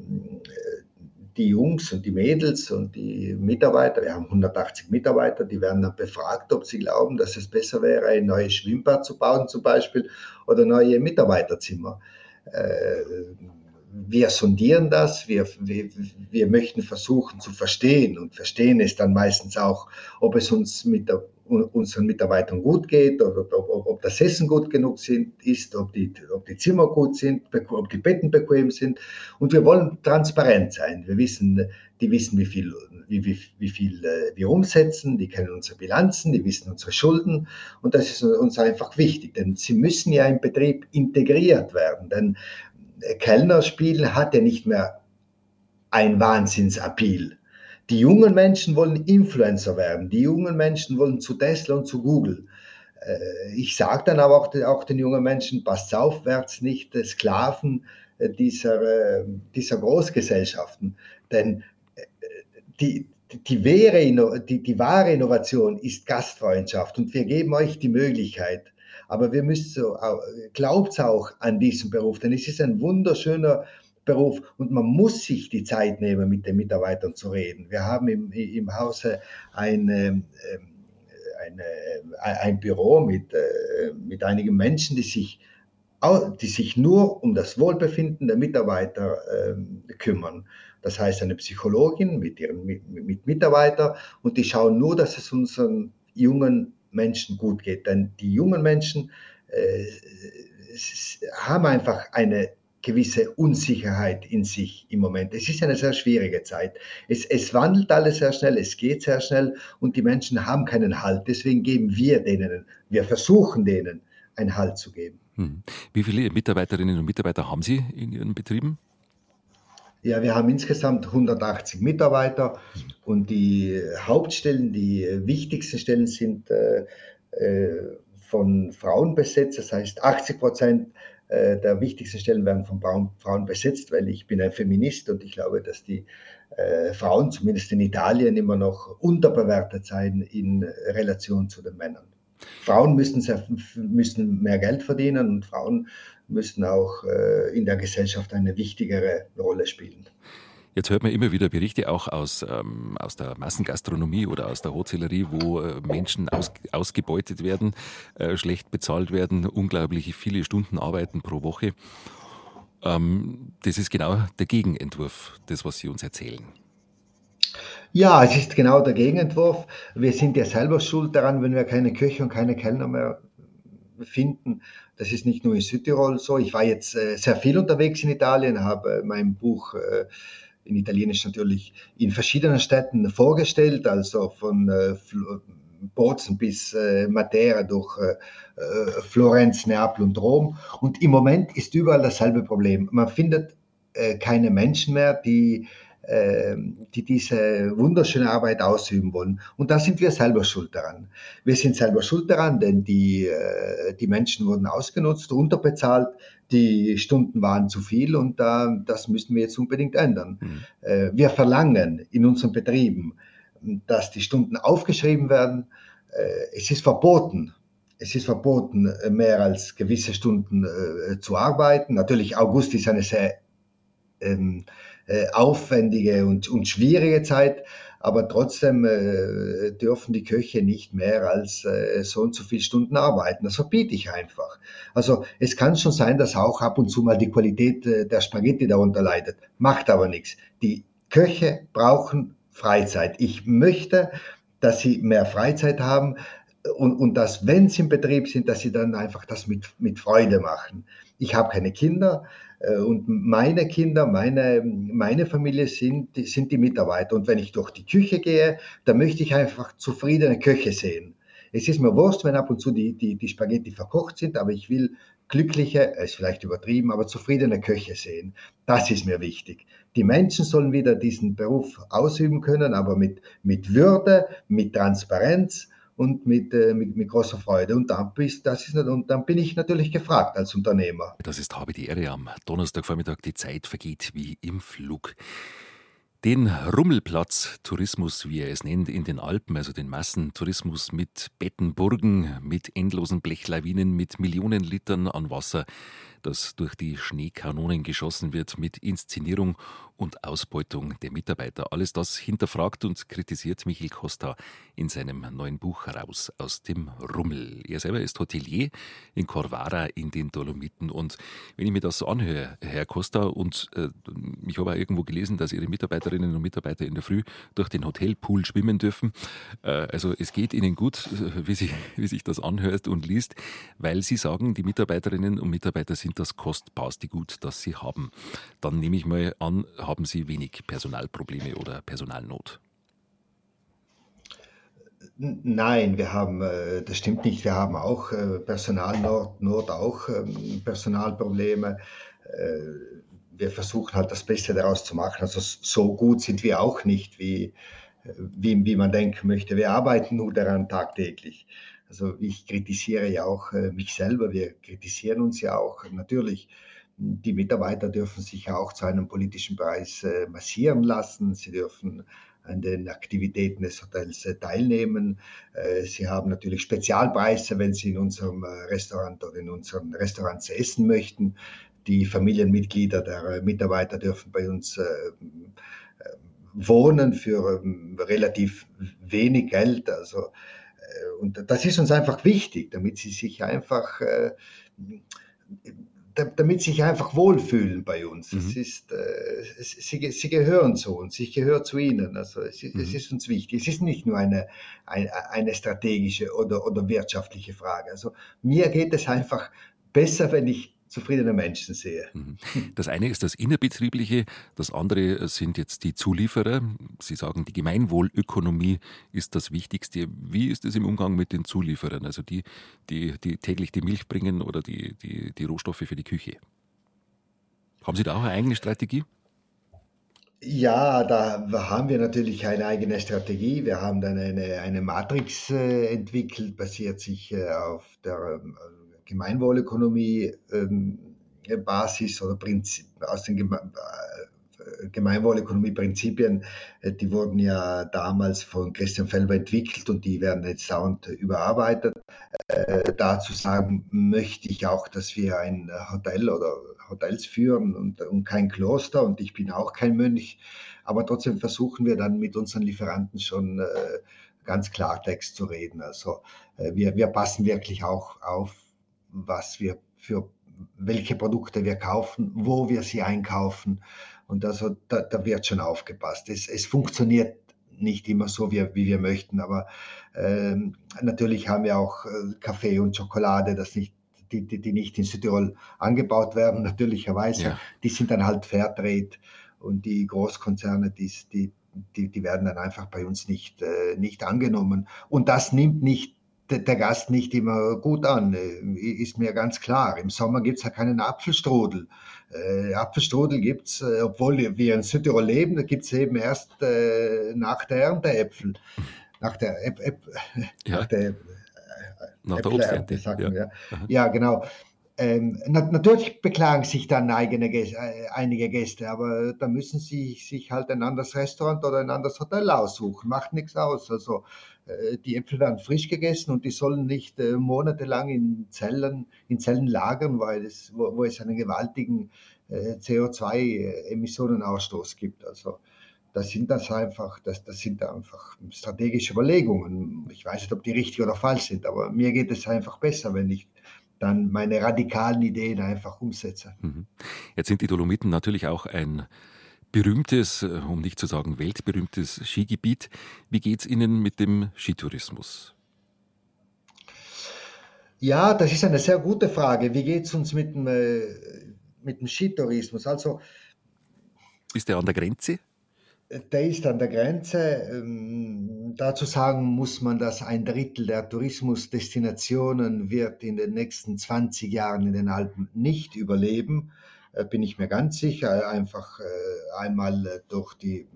Speaker 3: die Jungs und die Mädels und die Mitarbeiter, wir haben 180 Mitarbeiter, die werden dann befragt, ob sie glauben, dass es besser wäre, ein neues Schwimmbad zu bauen zum Beispiel oder neue Mitarbeiterzimmer. Äh, wir sondieren das, wir, wir, wir möchten versuchen zu verstehen und verstehen ist dann meistens auch, ob es uns mit der, unseren Mitarbeitern gut geht, ob, ob, ob das Essen gut genug sind, ist, ob die, ob die Zimmer gut sind, ob die Betten bequem sind. Und wir wollen transparent sein. Wir wissen, die wissen, wie viel, wie, wie, wie viel äh, wir umsetzen, die kennen unsere Bilanzen, die wissen unsere Schulden. Und das ist uns einfach wichtig, denn sie müssen ja im Betrieb integriert werden. Denn äh, Kellner spielen hat ja nicht mehr ein Wahnsinnsappeal. Die jungen Menschen wollen Influencer werden. Die jungen Menschen wollen zu Tesla und zu Google. Äh, ich sage dann aber auch, auch, den jungen Menschen, passt auf, werdet nicht Sklaven dieser, dieser Großgesellschaften. Denn die, die, wahre, die, die wahre Innovation ist Gastfreundschaft und wir geben euch die Möglichkeit. Aber wir müssen so, glaubt auch an diesen Beruf, denn es ist ein wunderschöner Beruf und man muss sich die Zeit nehmen, mit den Mitarbeitern zu reden. Wir haben im, im Hause eine, eine, ein Büro mit, äh, mit einigen Menschen, die sich, die sich nur um das Wohlbefinden der Mitarbeiter äh, kümmern. Das heißt, eine Psychologin mit ihren mit, mit Mitarbeitern und die schauen nur, dass es unseren jungen Menschen gut geht. Denn die jungen Menschen äh, haben einfach eine gewisse Unsicherheit in sich im Moment. Es ist eine sehr schwierige Zeit. Es, es, wandelt alles sehr schnell, es geht sehr schnell und die Menschen haben keinen Halt. Deswegen geben wir denen, wir versuchen denen, einen Halt zu geben.
Speaker 2: Hm. Wie viele Mitarbeiterinnen und Mitarbeiter haben Sie in Ihren Betrieben?
Speaker 3: Ja, wir haben insgesamt 180 Mitarbeiter und die Hauptstellen, die wichtigsten Stellen sind äh, äh von Frauen besetzt. Das heißt, 80 Prozent äh, der wichtigsten Stellen werden von Frauen besetzt, weil ich bin ein Feminist und ich glaube, dass die äh, Frauen, zumindest in Italien, immer noch unterbewertet seien in Relation zu den Männern. Frauen müssen, sehr, müssen mehr Geld verdienen und Frauen müssen auch äh, in der Gesellschaft eine wichtigere Rolle spielen.
Speaker 2: Jetzt hört man immer wieder Berichte auch aus, ähm, aus der Massengastronomie oder aus der Hotellerie, wo äh, Menschen aus, ausgebeutet werden, äh, schlecht bezahlt werden, unglaublich viele Stunden arbeiten pro Woche. Ähm, das ist genau der Gegenentwurf, das, was Sie uns erzählen.
Speaker 3: Ja, es ist genau der Gegenentwurf. Wir sind ja selber schuld daran, wenn wir keine Köche und keine Kellner mehr finden. Das ist nicht nur in Südtirol so. Ich war jetzt äh, sehr viel unterwegs in Italien, habe mein Buch äh, in Italienisch natürlich in verschiedenen Städten vorgestellt, also von äh, Bozen bis äh, Matera durch äh, äh, Florenz, Neapel und Rom. Und im Moment ist überall dasselbe Problem. Man findet äh, keine Menschen mehr, die die diese wunderschöne Arbeit ausüben wollen. Und da sind wir selber schuld daran. Wir sind selber schuld daran, denn die, äh, die Menschen wurden ausgenutzt, unterbezahlt, die Stunden waren zu viel und das müssen wir jetzt unbedingt ändern. Mhm. Wir verlangen in unseren Betrieben, dass die Stunden aufgeschrieben werden. Es ist verboten, es ist verboten, mehr als gewisse Stunden zu arbeiten. Natürlich, August ist eine sehr ähm, äh, aufwendige und, und schwierige Zeit, aber trotzdem äh, dürfen die Köche nicht mehr als äh, so und so viele Stunden arbeiten. Das verbiete ich einfach. Also es kann schon sein, dass auch ab und zu mal die Qualität äh, der Spaghetti darunter leidet. Macht aber nichts. Die Köche brauchen Freizeit. Ich möchte, dass sie mehr Freizeit haben und, und dass, wenn sie im Betrieb sind, dass sie dann einfach das mit, mit Freude machen. Ich habe keine Kinder, äh, und meine Kinder, meine, meine Familie sind, sind die Mitarbeiter. Und wenn ich durch die Küche gehe, dann möchte ich einfach zufriedene Köche sehen. Es ist mir wurscht, wenn ab und zu die, die, die Spaghetti verkocht sind, aber ich will glückliche, ist vielleicht übertrieben, aber zufriedene Köche sehen. Das ist mir wichtig. Die Menschen sollen wieder diesen Beruf ausüben können, aber mit, mit Würde, mit Transparenz und mit, äh, mit, mit, großer Freude. Und dann, bist, das ist, und dann bin ich natürlich gefragt als Unternehmer.
Speaker 2: Das ist habe die Ehre am Donnerstagvormittag. Die Zeit vergeht wie im Flug. Den Rummelplatz Tourismus, wie er es nennt, in den Alpen, also den Massentourismus mit Bettenburgen, mit endlosen Blechlawinen, mit Millionen Litern an Wasser, das durch die Schneekanonen geschossen wird, mit Inszenierung und Ausbeutung der Mitarbeiter. Alles das hinterfragt und kritisiert Michael Costa in seinem neuen Buch Raus aus dem Rummel. Er selber ist Hotelier in Corvara in den Dolomiten. Und wenn ich mir das so anhöre, Herr Costa, und äh, ich habe auch irgendwo gelesen, dass Ihre Mitarbeiterinnen und Mitarbeiter in der Früh durch den Hotelpool schwimmen dürfen. Äh, also es geht Ihnen gut, wie, Sie, wie sich das anhört und liest, weil Sie sagen, die Mitarbeiterinnen und Mitarbeiter sind das kostbarste Gut, das Sie haben. Dann nehme ich mal an, haben Sie wenig Personalprobleme oder Personalnot?
Speaker 3: Nein, wir haben, äh, das stimmt nicht, wir haben auch äh, Personalnot, Not, auch ähm, Personalprobleme. Äh, wir versuchen halt das Beste daraus zu machen. Also so gut sind wir auch nicht, wie, wie, wie man denken möchte. Wir arbeiten nur daran tagtäglich. Also ich kritisiere ja auch mich selber, wir kritisieren uns ja auch natürlich die Mitarbeiter dürfen sich auch zu einem politischen Preis äh, massieren lassen. Sie dürfen an den Aktivitäten des Hotels äh, teilnehmen. Äh, sie haben natürlich Spezialpreise, wenn Sie in unserem Restaurant oder in unseren Restaurants essen möchten. Die Familienmitglieder der Mitarbeiter dürfen bei uns wohnen für ähm, relativ wenig Geld. Also, und das ist uns einfach wichtig, damit sie sich einfach damit sich einfach wohlfühlen bei uns. Mhm. Es ist, äh, sie, sie, gehören zu uns, ich gehöre zu ihnen. Also es, mhm. es, ist uns wichtig. Es ist nicht nur eine, eine, eine strategische oder, oder wirtschaftliche Frage. Also mir geht es einfach besser, wenn ich zufriedene Menschen sehe. Mhm.
Speaker 2: Das eine ist das Innerbetriebliche, das andere sind jetzt die Zulieferer. Sie sagen, die Gemeinwohlökonomie ist das Wichtigste. Wie ist es im Umgang mit den Zulieferern, also die, die, die täglich die Milch bringen oder die, die, die Rohstoffe für die Küche? Haben Sie da auch eine eigene Strategie?
Speaker 3: Ja, da haben wir natürlich eine eigene Strategie. Wir haben dann eine, eine Matrix äh, entwickelt, basiert sich äh, auf der äh, Gemeinwohlökonomie ähm, Basis oder Prinzip, aus den äh, Gemeinwohlökonomie-Prinzipien, die wurden ja damals von Christian Felber entwickelt und die werden jetzt dauernd überarbeitet. dazu sagen möchte ich auch, dass wir ein Hotel oder Hotels führen und, und kein Kloster und ich bin auch kein Mönch, aber trotzdem versuchen wir dann mit unseren Lieferanten schon ganz Klartext zu reden. Also wir, wir passen wirklich auch auf, was wir für welche Produkte wir kaufen, wo wir sie einkaufen. Und also da, da wird schon aufgepasst. Es, es funktioniert nicht immer so, wie, wie wir möchten, aber ähm, natürlich haben wir auch äh, Kaffee und Schokolade, das nicht, die, die, die nicht in Südtirol angebaut werden, natürlicherweise. Ja. Die sind dann halt Fairtrade und die Großkonzerne, die, die, die, die werden dann einfach bei uns nicht, äh, nicht angenommen. Und das nimmt nicht der Gast nicht immer gut an, äh, ist mir ganz klar. Im Sommer gibt es ja keinen Apfelstrudel. Äh, Apfelstrudel gibt es, äh, obwohl wir in Südtirol leben, da gibt es eben erst äh, nach der Ernteäpfel. Nach der, Äp, Äp, ja. nach der, äh, nach der Obsternte. Ja. ja, genau. Ähm, na, natürlich beklagen sich dann eigene Gäste, äh, einige Gäste, aber da müssen sie sich halt ein anderes Restaurant oder ein anderes Hotel aussuchen. Macht nichts aus. Also die Äpfel werden frisch gegessen und die sollen nicht äh, monatelang in Zellen, in Zellen lagern, weil es, wo, wo es einen gewaltigen äh, CO2-Emissionenausstoß gibt. Also das sind das einfach, das, das sind einfach strategische Überlegungen. Ich weiß nicht, ob die richtig oder falsch sind, aber mir geht es einfach besser, wenn ich dann meine radikalen Ideen einfach umsetze. Mhm.
Speaker 2: Jetzt sind die Dolomiten natürlich auch ein berühmtes, äh, um nicht zu sagen weltberühmtes Skigebiet. Wie geht es Ihnen mit dem Skitourismus?
Speaker 3: Ja, das ist eine sehr gute Frage. Wie geht es uns mit dem, äh, mit dem Skitourismus? Also,
Speaker 2: ist der an der Grenze?
Speaker 3: Der ist an der Grenze. Ähm, dazu sagen muss man, dass ein Drittel der Tourismusdestinationen wird in den nächsten 20 Jahren in den Alpen nicht überleben, äh, bin ich mir ganz sicher. Einfach äh, einmal äh, durch die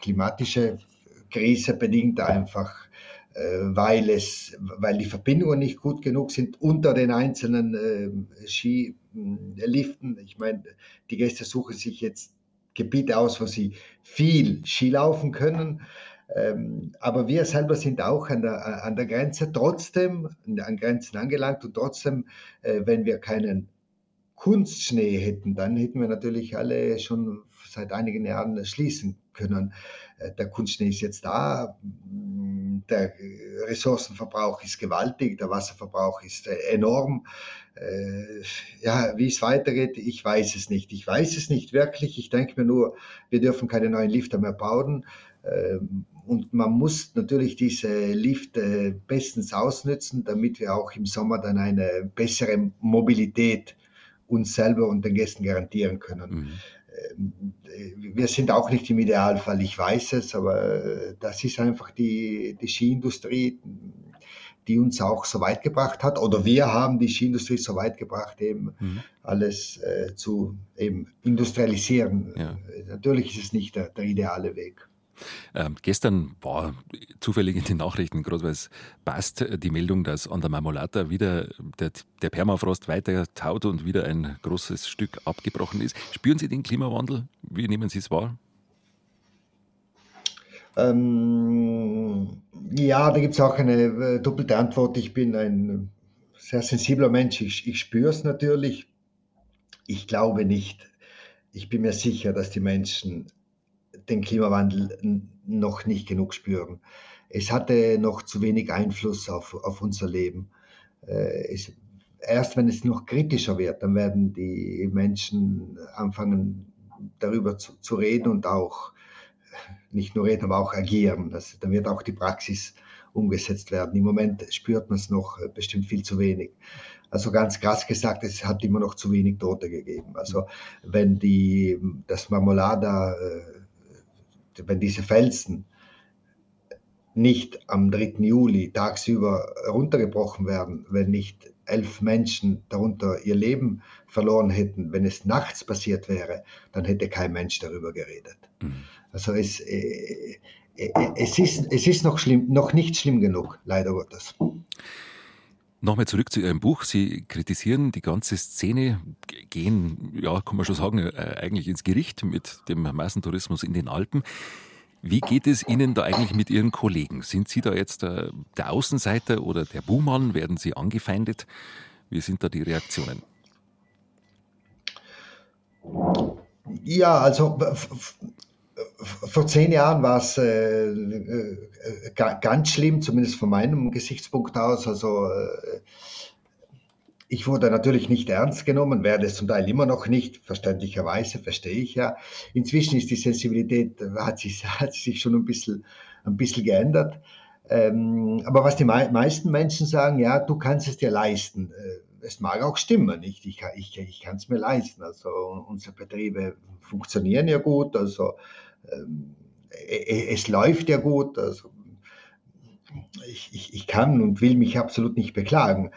Speaker 3: klimatische Krise bedingt, einfach weil, es, weil die Verbindungen nicht gut genug sind unter den einzelnen Skiliften. Ich meine, die Gäste suchen sich jetzt Gebiete aus, wo sie viel Skilaufen können. Ähm, aber wir selber sind auch an der, an der Grenze, trotzdem an Grenzen angelangt und trotzdem, äh, wenn wir keinen Kunstschnee hätten, dann hätten wir natürlich alle schon seit einigen Jahren schließen können. Äh, der Kunstschnee ist jetzt da, der Ressourcenverbrauch ist gewaltig, der Wasserverbrauch ist äh, enorm. Äh, ja, wie es weitergeht, ich weiß es nicht. Ich weiß es nicht wirklich. Ich denke mir nur, wir dürfen keine neuen Lifter mehr bauen. Ähm, und man muss natürlich diese Lifte bestens ausnutzen, damit wir auch im Sommer dann eine bessere Mobilität uns selber und den Gästen garantieren können. Mhm. Ähm, wir sind auch nicht im Idealfall, ich weiß es, aber das ist einfach die, die Skiindustrie die uns auch so weit gebracht hat, oder wir haben die Skiindustrie so weit gebracht, eben mhm. alles äh, zu eben industrialisieren. Ja. Natürlich ist es nicht der, der ideale Weg.
Speaker 2: Ähm, gestern war zufällig in den Nachrichten, gerade weil es passt, die Meldung, dass an der Marmolata wieder der, der Permafrost weiter taut und wieder ein großes Stück abgebrochen ist. Spüren Sie den Klimawandel? Wie nehmen Sie es wahr?
Speaker 3: Ähm, ja, da gibt es auch eine äh, doppelte Antwort. Ich bin ein sehr sensibler Mensch. Ich, ich spüre es natürlich. Ich glaube nicht. Ich bin mir sicher, dass die Menschen den Klimawandel noch nicht genug spüren. Es hatte noch zu wenig Einfluss auf, auf unser Leben. Äh, es, erst wenn es noch kritischer wird, dann werden die Menschen anfangen, darüber zu, zu reden und auch nicht nur reden, aber auch agieren. Das, dann wird auch die Praxis umgesetzt werden. Im Moment spürt man es noch äh, bestimmt viel zu wenig. Also ganz krass gesagt, es hat immer noch zu wenig Tote gegeben. Also wenn die, das Marmolada, äh, wenn diese Felsen nicht am 3. Juli tagsüber runtergebrochen werden, wenn nicht elf Menschen darunter ihr Leben verloren hätten, wenn es nachts passiert wäre, dann hätte kein Mensch darüber geredet. Mhm. Also es, äh, äh, es, ist, es ist noch, schlimm, noch nicht schlimm genug, leider Gottes.
Speaker 2: Nochmal zurück zu Ihrem Buch. Sie kritisieren die ganze Szene, gehen, ja, kann man schon sagen, äh, eigentlich ins Gericht mit dem Massentourismus in den Alpen. Wie geht es Ihnen da eigentlich mit Ihren Kollegen? Sind Sie da jetzt der, der Außenseiter oder der Buhmann? Werden Sie angefeindet? Wie sind da die Reaktionen?
Speaker 3: Ja, also vor zehn Jahren war es äh, äh, ganz schlimm, zumindest von meinem Gesichtspunkt aus. Also äh, ich wurde natürlich nicht ernst genommen, werde es zum Teil immer noch nicht, verständlicherweise, verstehe ich ja. Inzwischen ist die Sensibilität, hat sich, hat sich schon ein bisschen, ein bisschen geändert. Ähm, aber was die mei meisten Menschen sagen, ja, du kannst es dir leisten. Äh, es mag auch stimmen, nicht? Ich, ich, ich kann es mir leisten. Also unsere Betriebe funktionieren ja gut. Also ähm, e, e, es läuft ja gut. Also ich, ich, ich kann und will mich absolut nicht beklagen.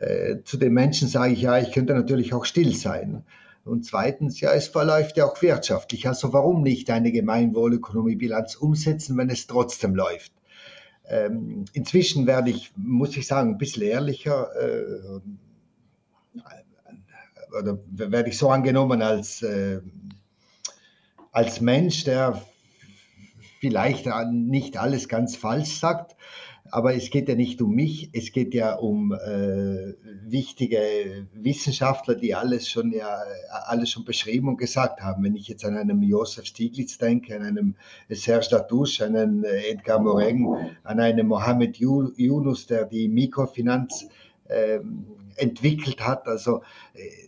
Speaker 3: Äh, zu den Menschen sage ich ja, ich könnte natürlich auch still sein. Und zweitens, ja, es verläuft ja auch wirtschaftlich. Also warum nicht eine Gemeinwohlökonomiebilanz umsetzen, wenn es trotzdem läuft? Ähm, inzwischen werde ich, muss ich sagen, ein bisschen ehrlicher. Äh, oder werde ich so angenommen als äh, als Mensch, der vielleicht nicht alles ganz falsch sagt, aber es geht ja nicht um mich, es geht ja um äh, wichtige Wissenschaftler, die alles schon ja alles schon beschrieben und gesagt haben. Wenn ich jetzt an einen Josef Stiglitz denke, an einen Serge Latouche, an einen Edgar Morin, an einen Mohamed Yunus, der die Mikrofinanz äh, entwickelt hat, also äh,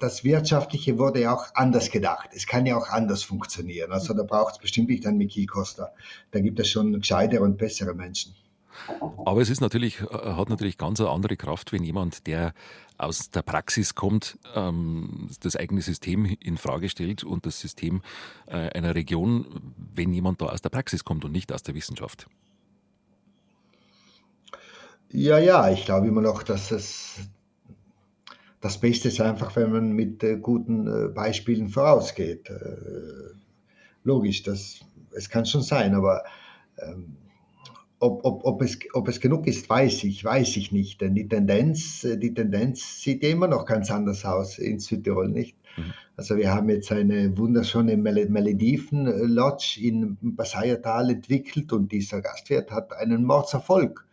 Speaker 3: das Wirtschaftliche wurde ja auch anders gedacht. Es kann ja auch anders funktionieren. Also da braucht es bestimmt nicht einen Miki Costa. Da gibt es schon gescheitere und bessere Menschen.
Speaker 2: Aber es ist natürlich, äh, hat natürlich ganz eine andere Kraft, wenn jemand, der aus der Praxis kommt, ähm, das eigene System in Frage stellt und das System äh, einer Region, wenn jemand da aus der Praxis kommt und nicht aus der Wissenschaft.
Speaker 3: Ja, ja, ich glaube immer noch, dass es das Beste ist einfach, wenn man mit äh, guten äh, Beispielen vorausgeht. Äh, logisch, das, es kann schon sein, aber ähm, ob, ob, ob, es, ob es genug ist, weiß ich, weiß ich nicht. Denn die Tendenz, äh, die Tendenz sieht immer noch ganz anders aus in Südtirol, nicht? Mhm. Also wir haben jetzt eine wunderschöne Malediven-Lodge in Basayatal entwickelt und dieser Gastwirt hat einen Mordserfolg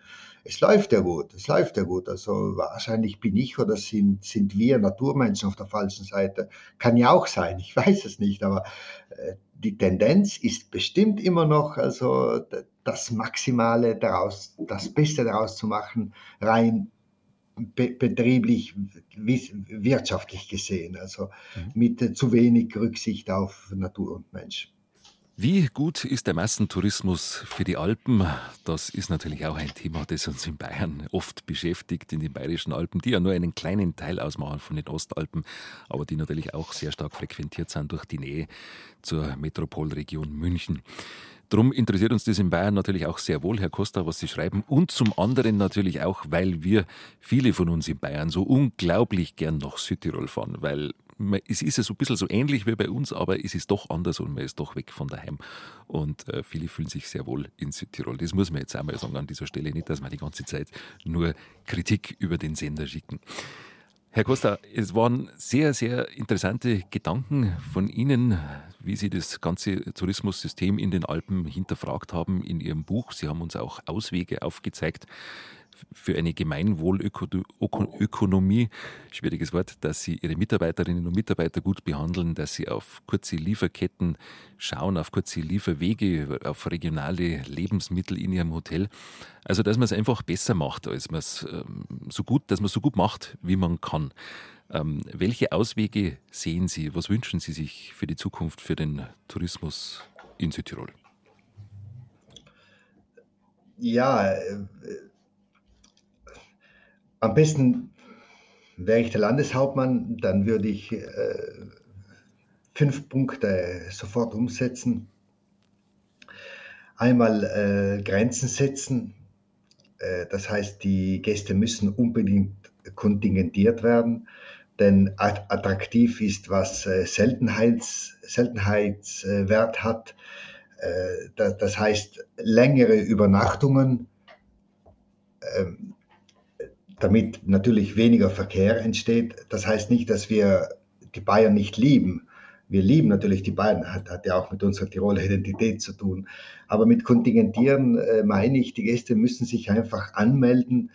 Speaker 3: es läuft ja gut, es läuft ja gut. Also wahrscheinlich bin ich oder sind, sind wir Naturmenschen auf der falschen Seite. Kann ja auch sein, ich weiß es nicht, aber äh, die Tendenz ist bestimmt immer noch, also das Maximale daraus, das Beste daraus zu machen, rein be betrieblich, wirtschaftlich gesehen, also mhm. mit äh, zu wenig Rücksicht auf Natur und Mensch.
Speaker 2: Wie gut ist der Massentourismus für die Alpen? Das ist natürlich auch ein Thema, das uns in Bayern oft beschäftigt, in den bayerischen Alpen, die ja nur einen kleinen Teil ausmachen von den Ostalpen, aber die natürlich auch sehr stark frequentiert sind durch die Nähe zur Metropolregion München. Drum interessiert uns das in Bayern natürlich auch sehr wohl, Herr Costa, was Sie schreiben. Und zum anderen natürlich auch, weil wir, viele von uns in Bayern, so unglaublich gern nach Südtirol fahren, weil es ist ja so ein bisschen so ähnlich wie bei uns, aber es ist doch anders und man ist doch weg von daheim. Und äh, viele fühlen sich sehr wohl in Südtirol. Das muss man jetzt einmal sagen an dieser Stelle, nicht, dass wir die ganze Zeit nur Kritik über den Sender schicken. Herr Costa, es waren sehr, sehr interessante Gedanken von Ihnen, wie Sie das ganze Tourismussystem in den Alpen hinterfragt haben in Ihrem Buch. Sie haben uns auch Auswege aufgezeigt, für eine Gemeinwohlökonomie, schwieriges Wort, dass sie ihre Mitarbeiterinnen und Mitarbeiter gut behandeln, dass sie auf kurze Lieferketten schauen, auf kurze Lieferwege, auf regionale Lebensmittel in ihrem Hotel. Also, dass man es einfach besser macht, als man es ähm, so gut, dass man so gut macht, wie man kann. Ähm, welche Auswege sehen Sie? Was wünschen Sie sich für die Zukunft, für den Tourismus in Südtirol?
Speaker 3: Ja, äh, am besten wäre ich der Landeshauptmann, dann würde ich äh, fünf Punkte sofort umsetzen. Einmal äh, Grenzen setzen, äh, das heißt, die Gäste müssen unbedingt kontingentiert werden, denn attraktiv ist, was äh, Seltenheits, Seltenheitswert hat. Äh, das heißt, längere Übernachtungen, ähm, damit natürlich weniger Verkehr entsteht. Das heißt nicht, dass wir die Bayern nicht lieben. Wir lieben natürlich die Bayern, hat, hat ja auch mit unserer Tiroler Identität zu tun. Aber mit Kontingentieren äh, meine ich, die Gäste müssen sich einfach anmelden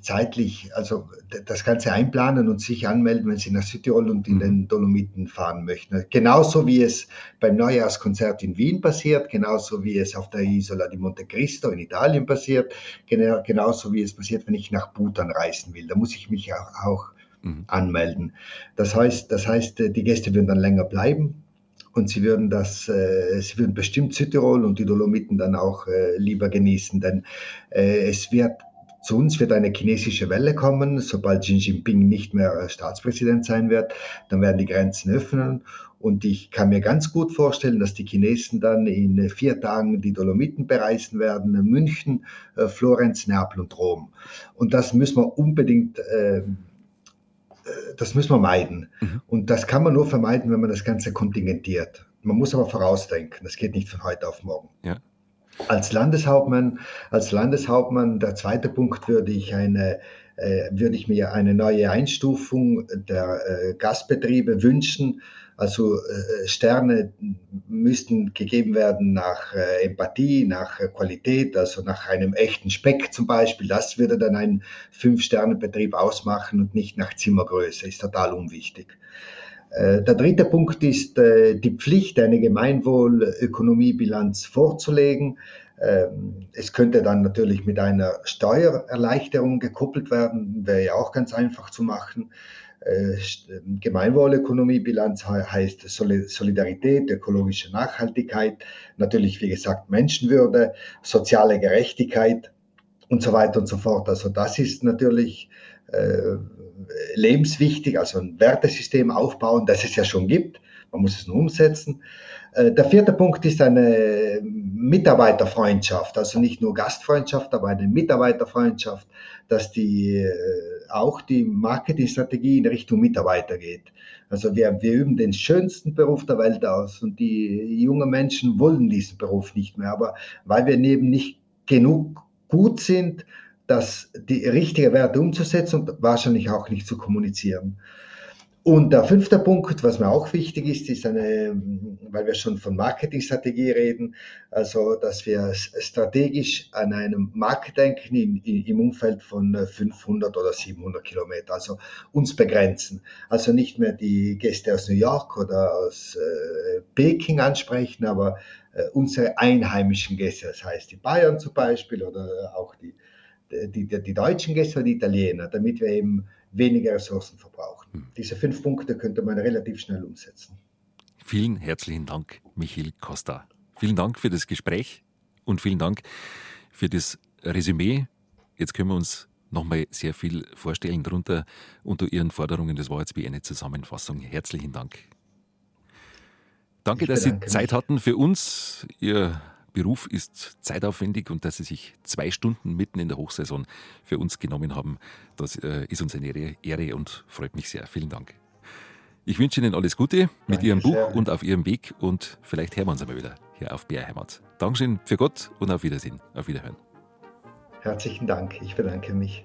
Speaker 3: zeitlich, also das Ganze einplanen und sich anmelden, wenn Sie nach Südtirol und in mhm. den Dolomiten fahren möchten. Genauso wie es beim Neujahrskonzert in Wien passiert, genauso wie es auf der Isola di Monte Cristo in Italien passiert, genauso wie es passiert, wenn ich nach Bhutan reisen will. Da muss ich mich auch, auch mhm. anmelden. Das heißt, das heißt, die Gäste würden dann länger bleiben und sie würden das, äh, sie würden bestimmt Südtirol und die Dolomiten dann auch äh, lieber genießen, denn äh, es wird zu uns wird eine chinesische Welle kommen. Sobald Xi Jinping nicht mehr Staatspräsident sein wird, dann werden die Grenzen öffnen. Und ich kann mir ganz gut vorstellen, dass die Chinesen dann in vier Tagen die Dolomiten bereisen werden, München, äh, Florenz, Neapel und Rom. Und das müssen wir unbedingt, äh, das müssen wir meiden. Mhm. Und das kann man nur vermeiden, wenn man das Ganze kontingentiert. Man muss aber vorausdenken. Das geht nicht von heute auf morgen.
Speaker 2: Ja.
Speaker 3: Als Landeshauptmann, als Landeshauptmann, der zweite Punkt würde ich eine äh, würde ich mir eine neue Einstufung der äh, Gastbetriebe wünschen. Also äh, Sterne müssten gegeben werden nach Empathie, nach Qualität, also nach einem echten Speck zum Beispiel. Das würde dann einen Fünf-Sterne-Betrieb ausmachen und nicht nach Zimmergröße. Ist total unwichtig. Äh, der dritte Punkt ist äh, die Pflicht, eine Gemeinwohlökonomiebilanz vorzulegen. Ähm, es könnte dann natürlich mit einer Steuererleichterung gekoppelt werden, wäre ja auch ganz einfach zu machen. Äh, Gemeinwohlökonomiebilanz heißt Solidarität, ökologische Nachhaltigkeit, natürlich wie gesagt Menschenwürde, soziale Gerechtigkeit und so weiter und so fort. Also das ist natürlich äh, lebenswichtig, also ein Wertesystem aufbauen, das es ja schon gibt. Man muss es nur umsetzen. Äh, der vierte Punkt ist eine Mitarbeiterfreundschaft, also nicht nur Gastfreundschaft, aber eine Mitarbeiterfreundschaft, dass die äh, auch die Marketingstrategie in Richtung Mitarbeiter geht. Also wir, wir üben den schönsten Beruf der Welt aus und die jungen Menschen wollen diesen Beruf nicht mehr, aber weil wir eben nicht genug gut sind, das, die richtige Werte umzusetzen und wahrscheinlich auch nicht zu kommunizieren. Und der fünfte Punkt, was mir auch wichtig ist, ist eine, weil wir schon von Marketingstrategie reden, also dass wir strategisch an einem Markt denken in, in, im Umfeld von 500 oder 700 Kilometer, also uns begrenzen. Also nicht mehr die Gäste aus New York oder aus äh, Peking ansprechen, aber äh, unsere einheimischen Gäste, das heißt die Bayern zum Beispiel oder auch die die, die, deutschen Gäste und die Italiener, damit wir eben weniger Ressourcen verbrauchen. Hm. Diese fünf Punkte könnte man relativ schnell umsetzen.
Speaker 2: Vielen herzlichen Dank, Michael Costa. Vielen Dank für das Gespräch und vielen Dank für das Resümee. Jetzt können wir uns nochmal sehr viel vorstellen darunter unter Ihren Forderungen. Das war jetzt wie eine Zusammenfassung. Herzlichen Dank. Danke, dass Sie Zeit hatten für uns. Ihr Beruf ist zeitaufwendig und dass Sie sich zwei Stunden mitten in der Hochsaison für uns genommen haben, das äh, ist uns eine Ehre und freut mich sehr. Vielen Dank. Ich wünsche Ihnen alles Gute mit Danke Ihrem Buch sehr. und auf Ihrem Weg und vielleicht hören wir uns einmal wieder hier auf BR Heimat. Dankeschön für Gott und auf Wiedersehen. Auf Wiederhören.
Speaker 3: Herzlichen Dank. Ich bedanke mich.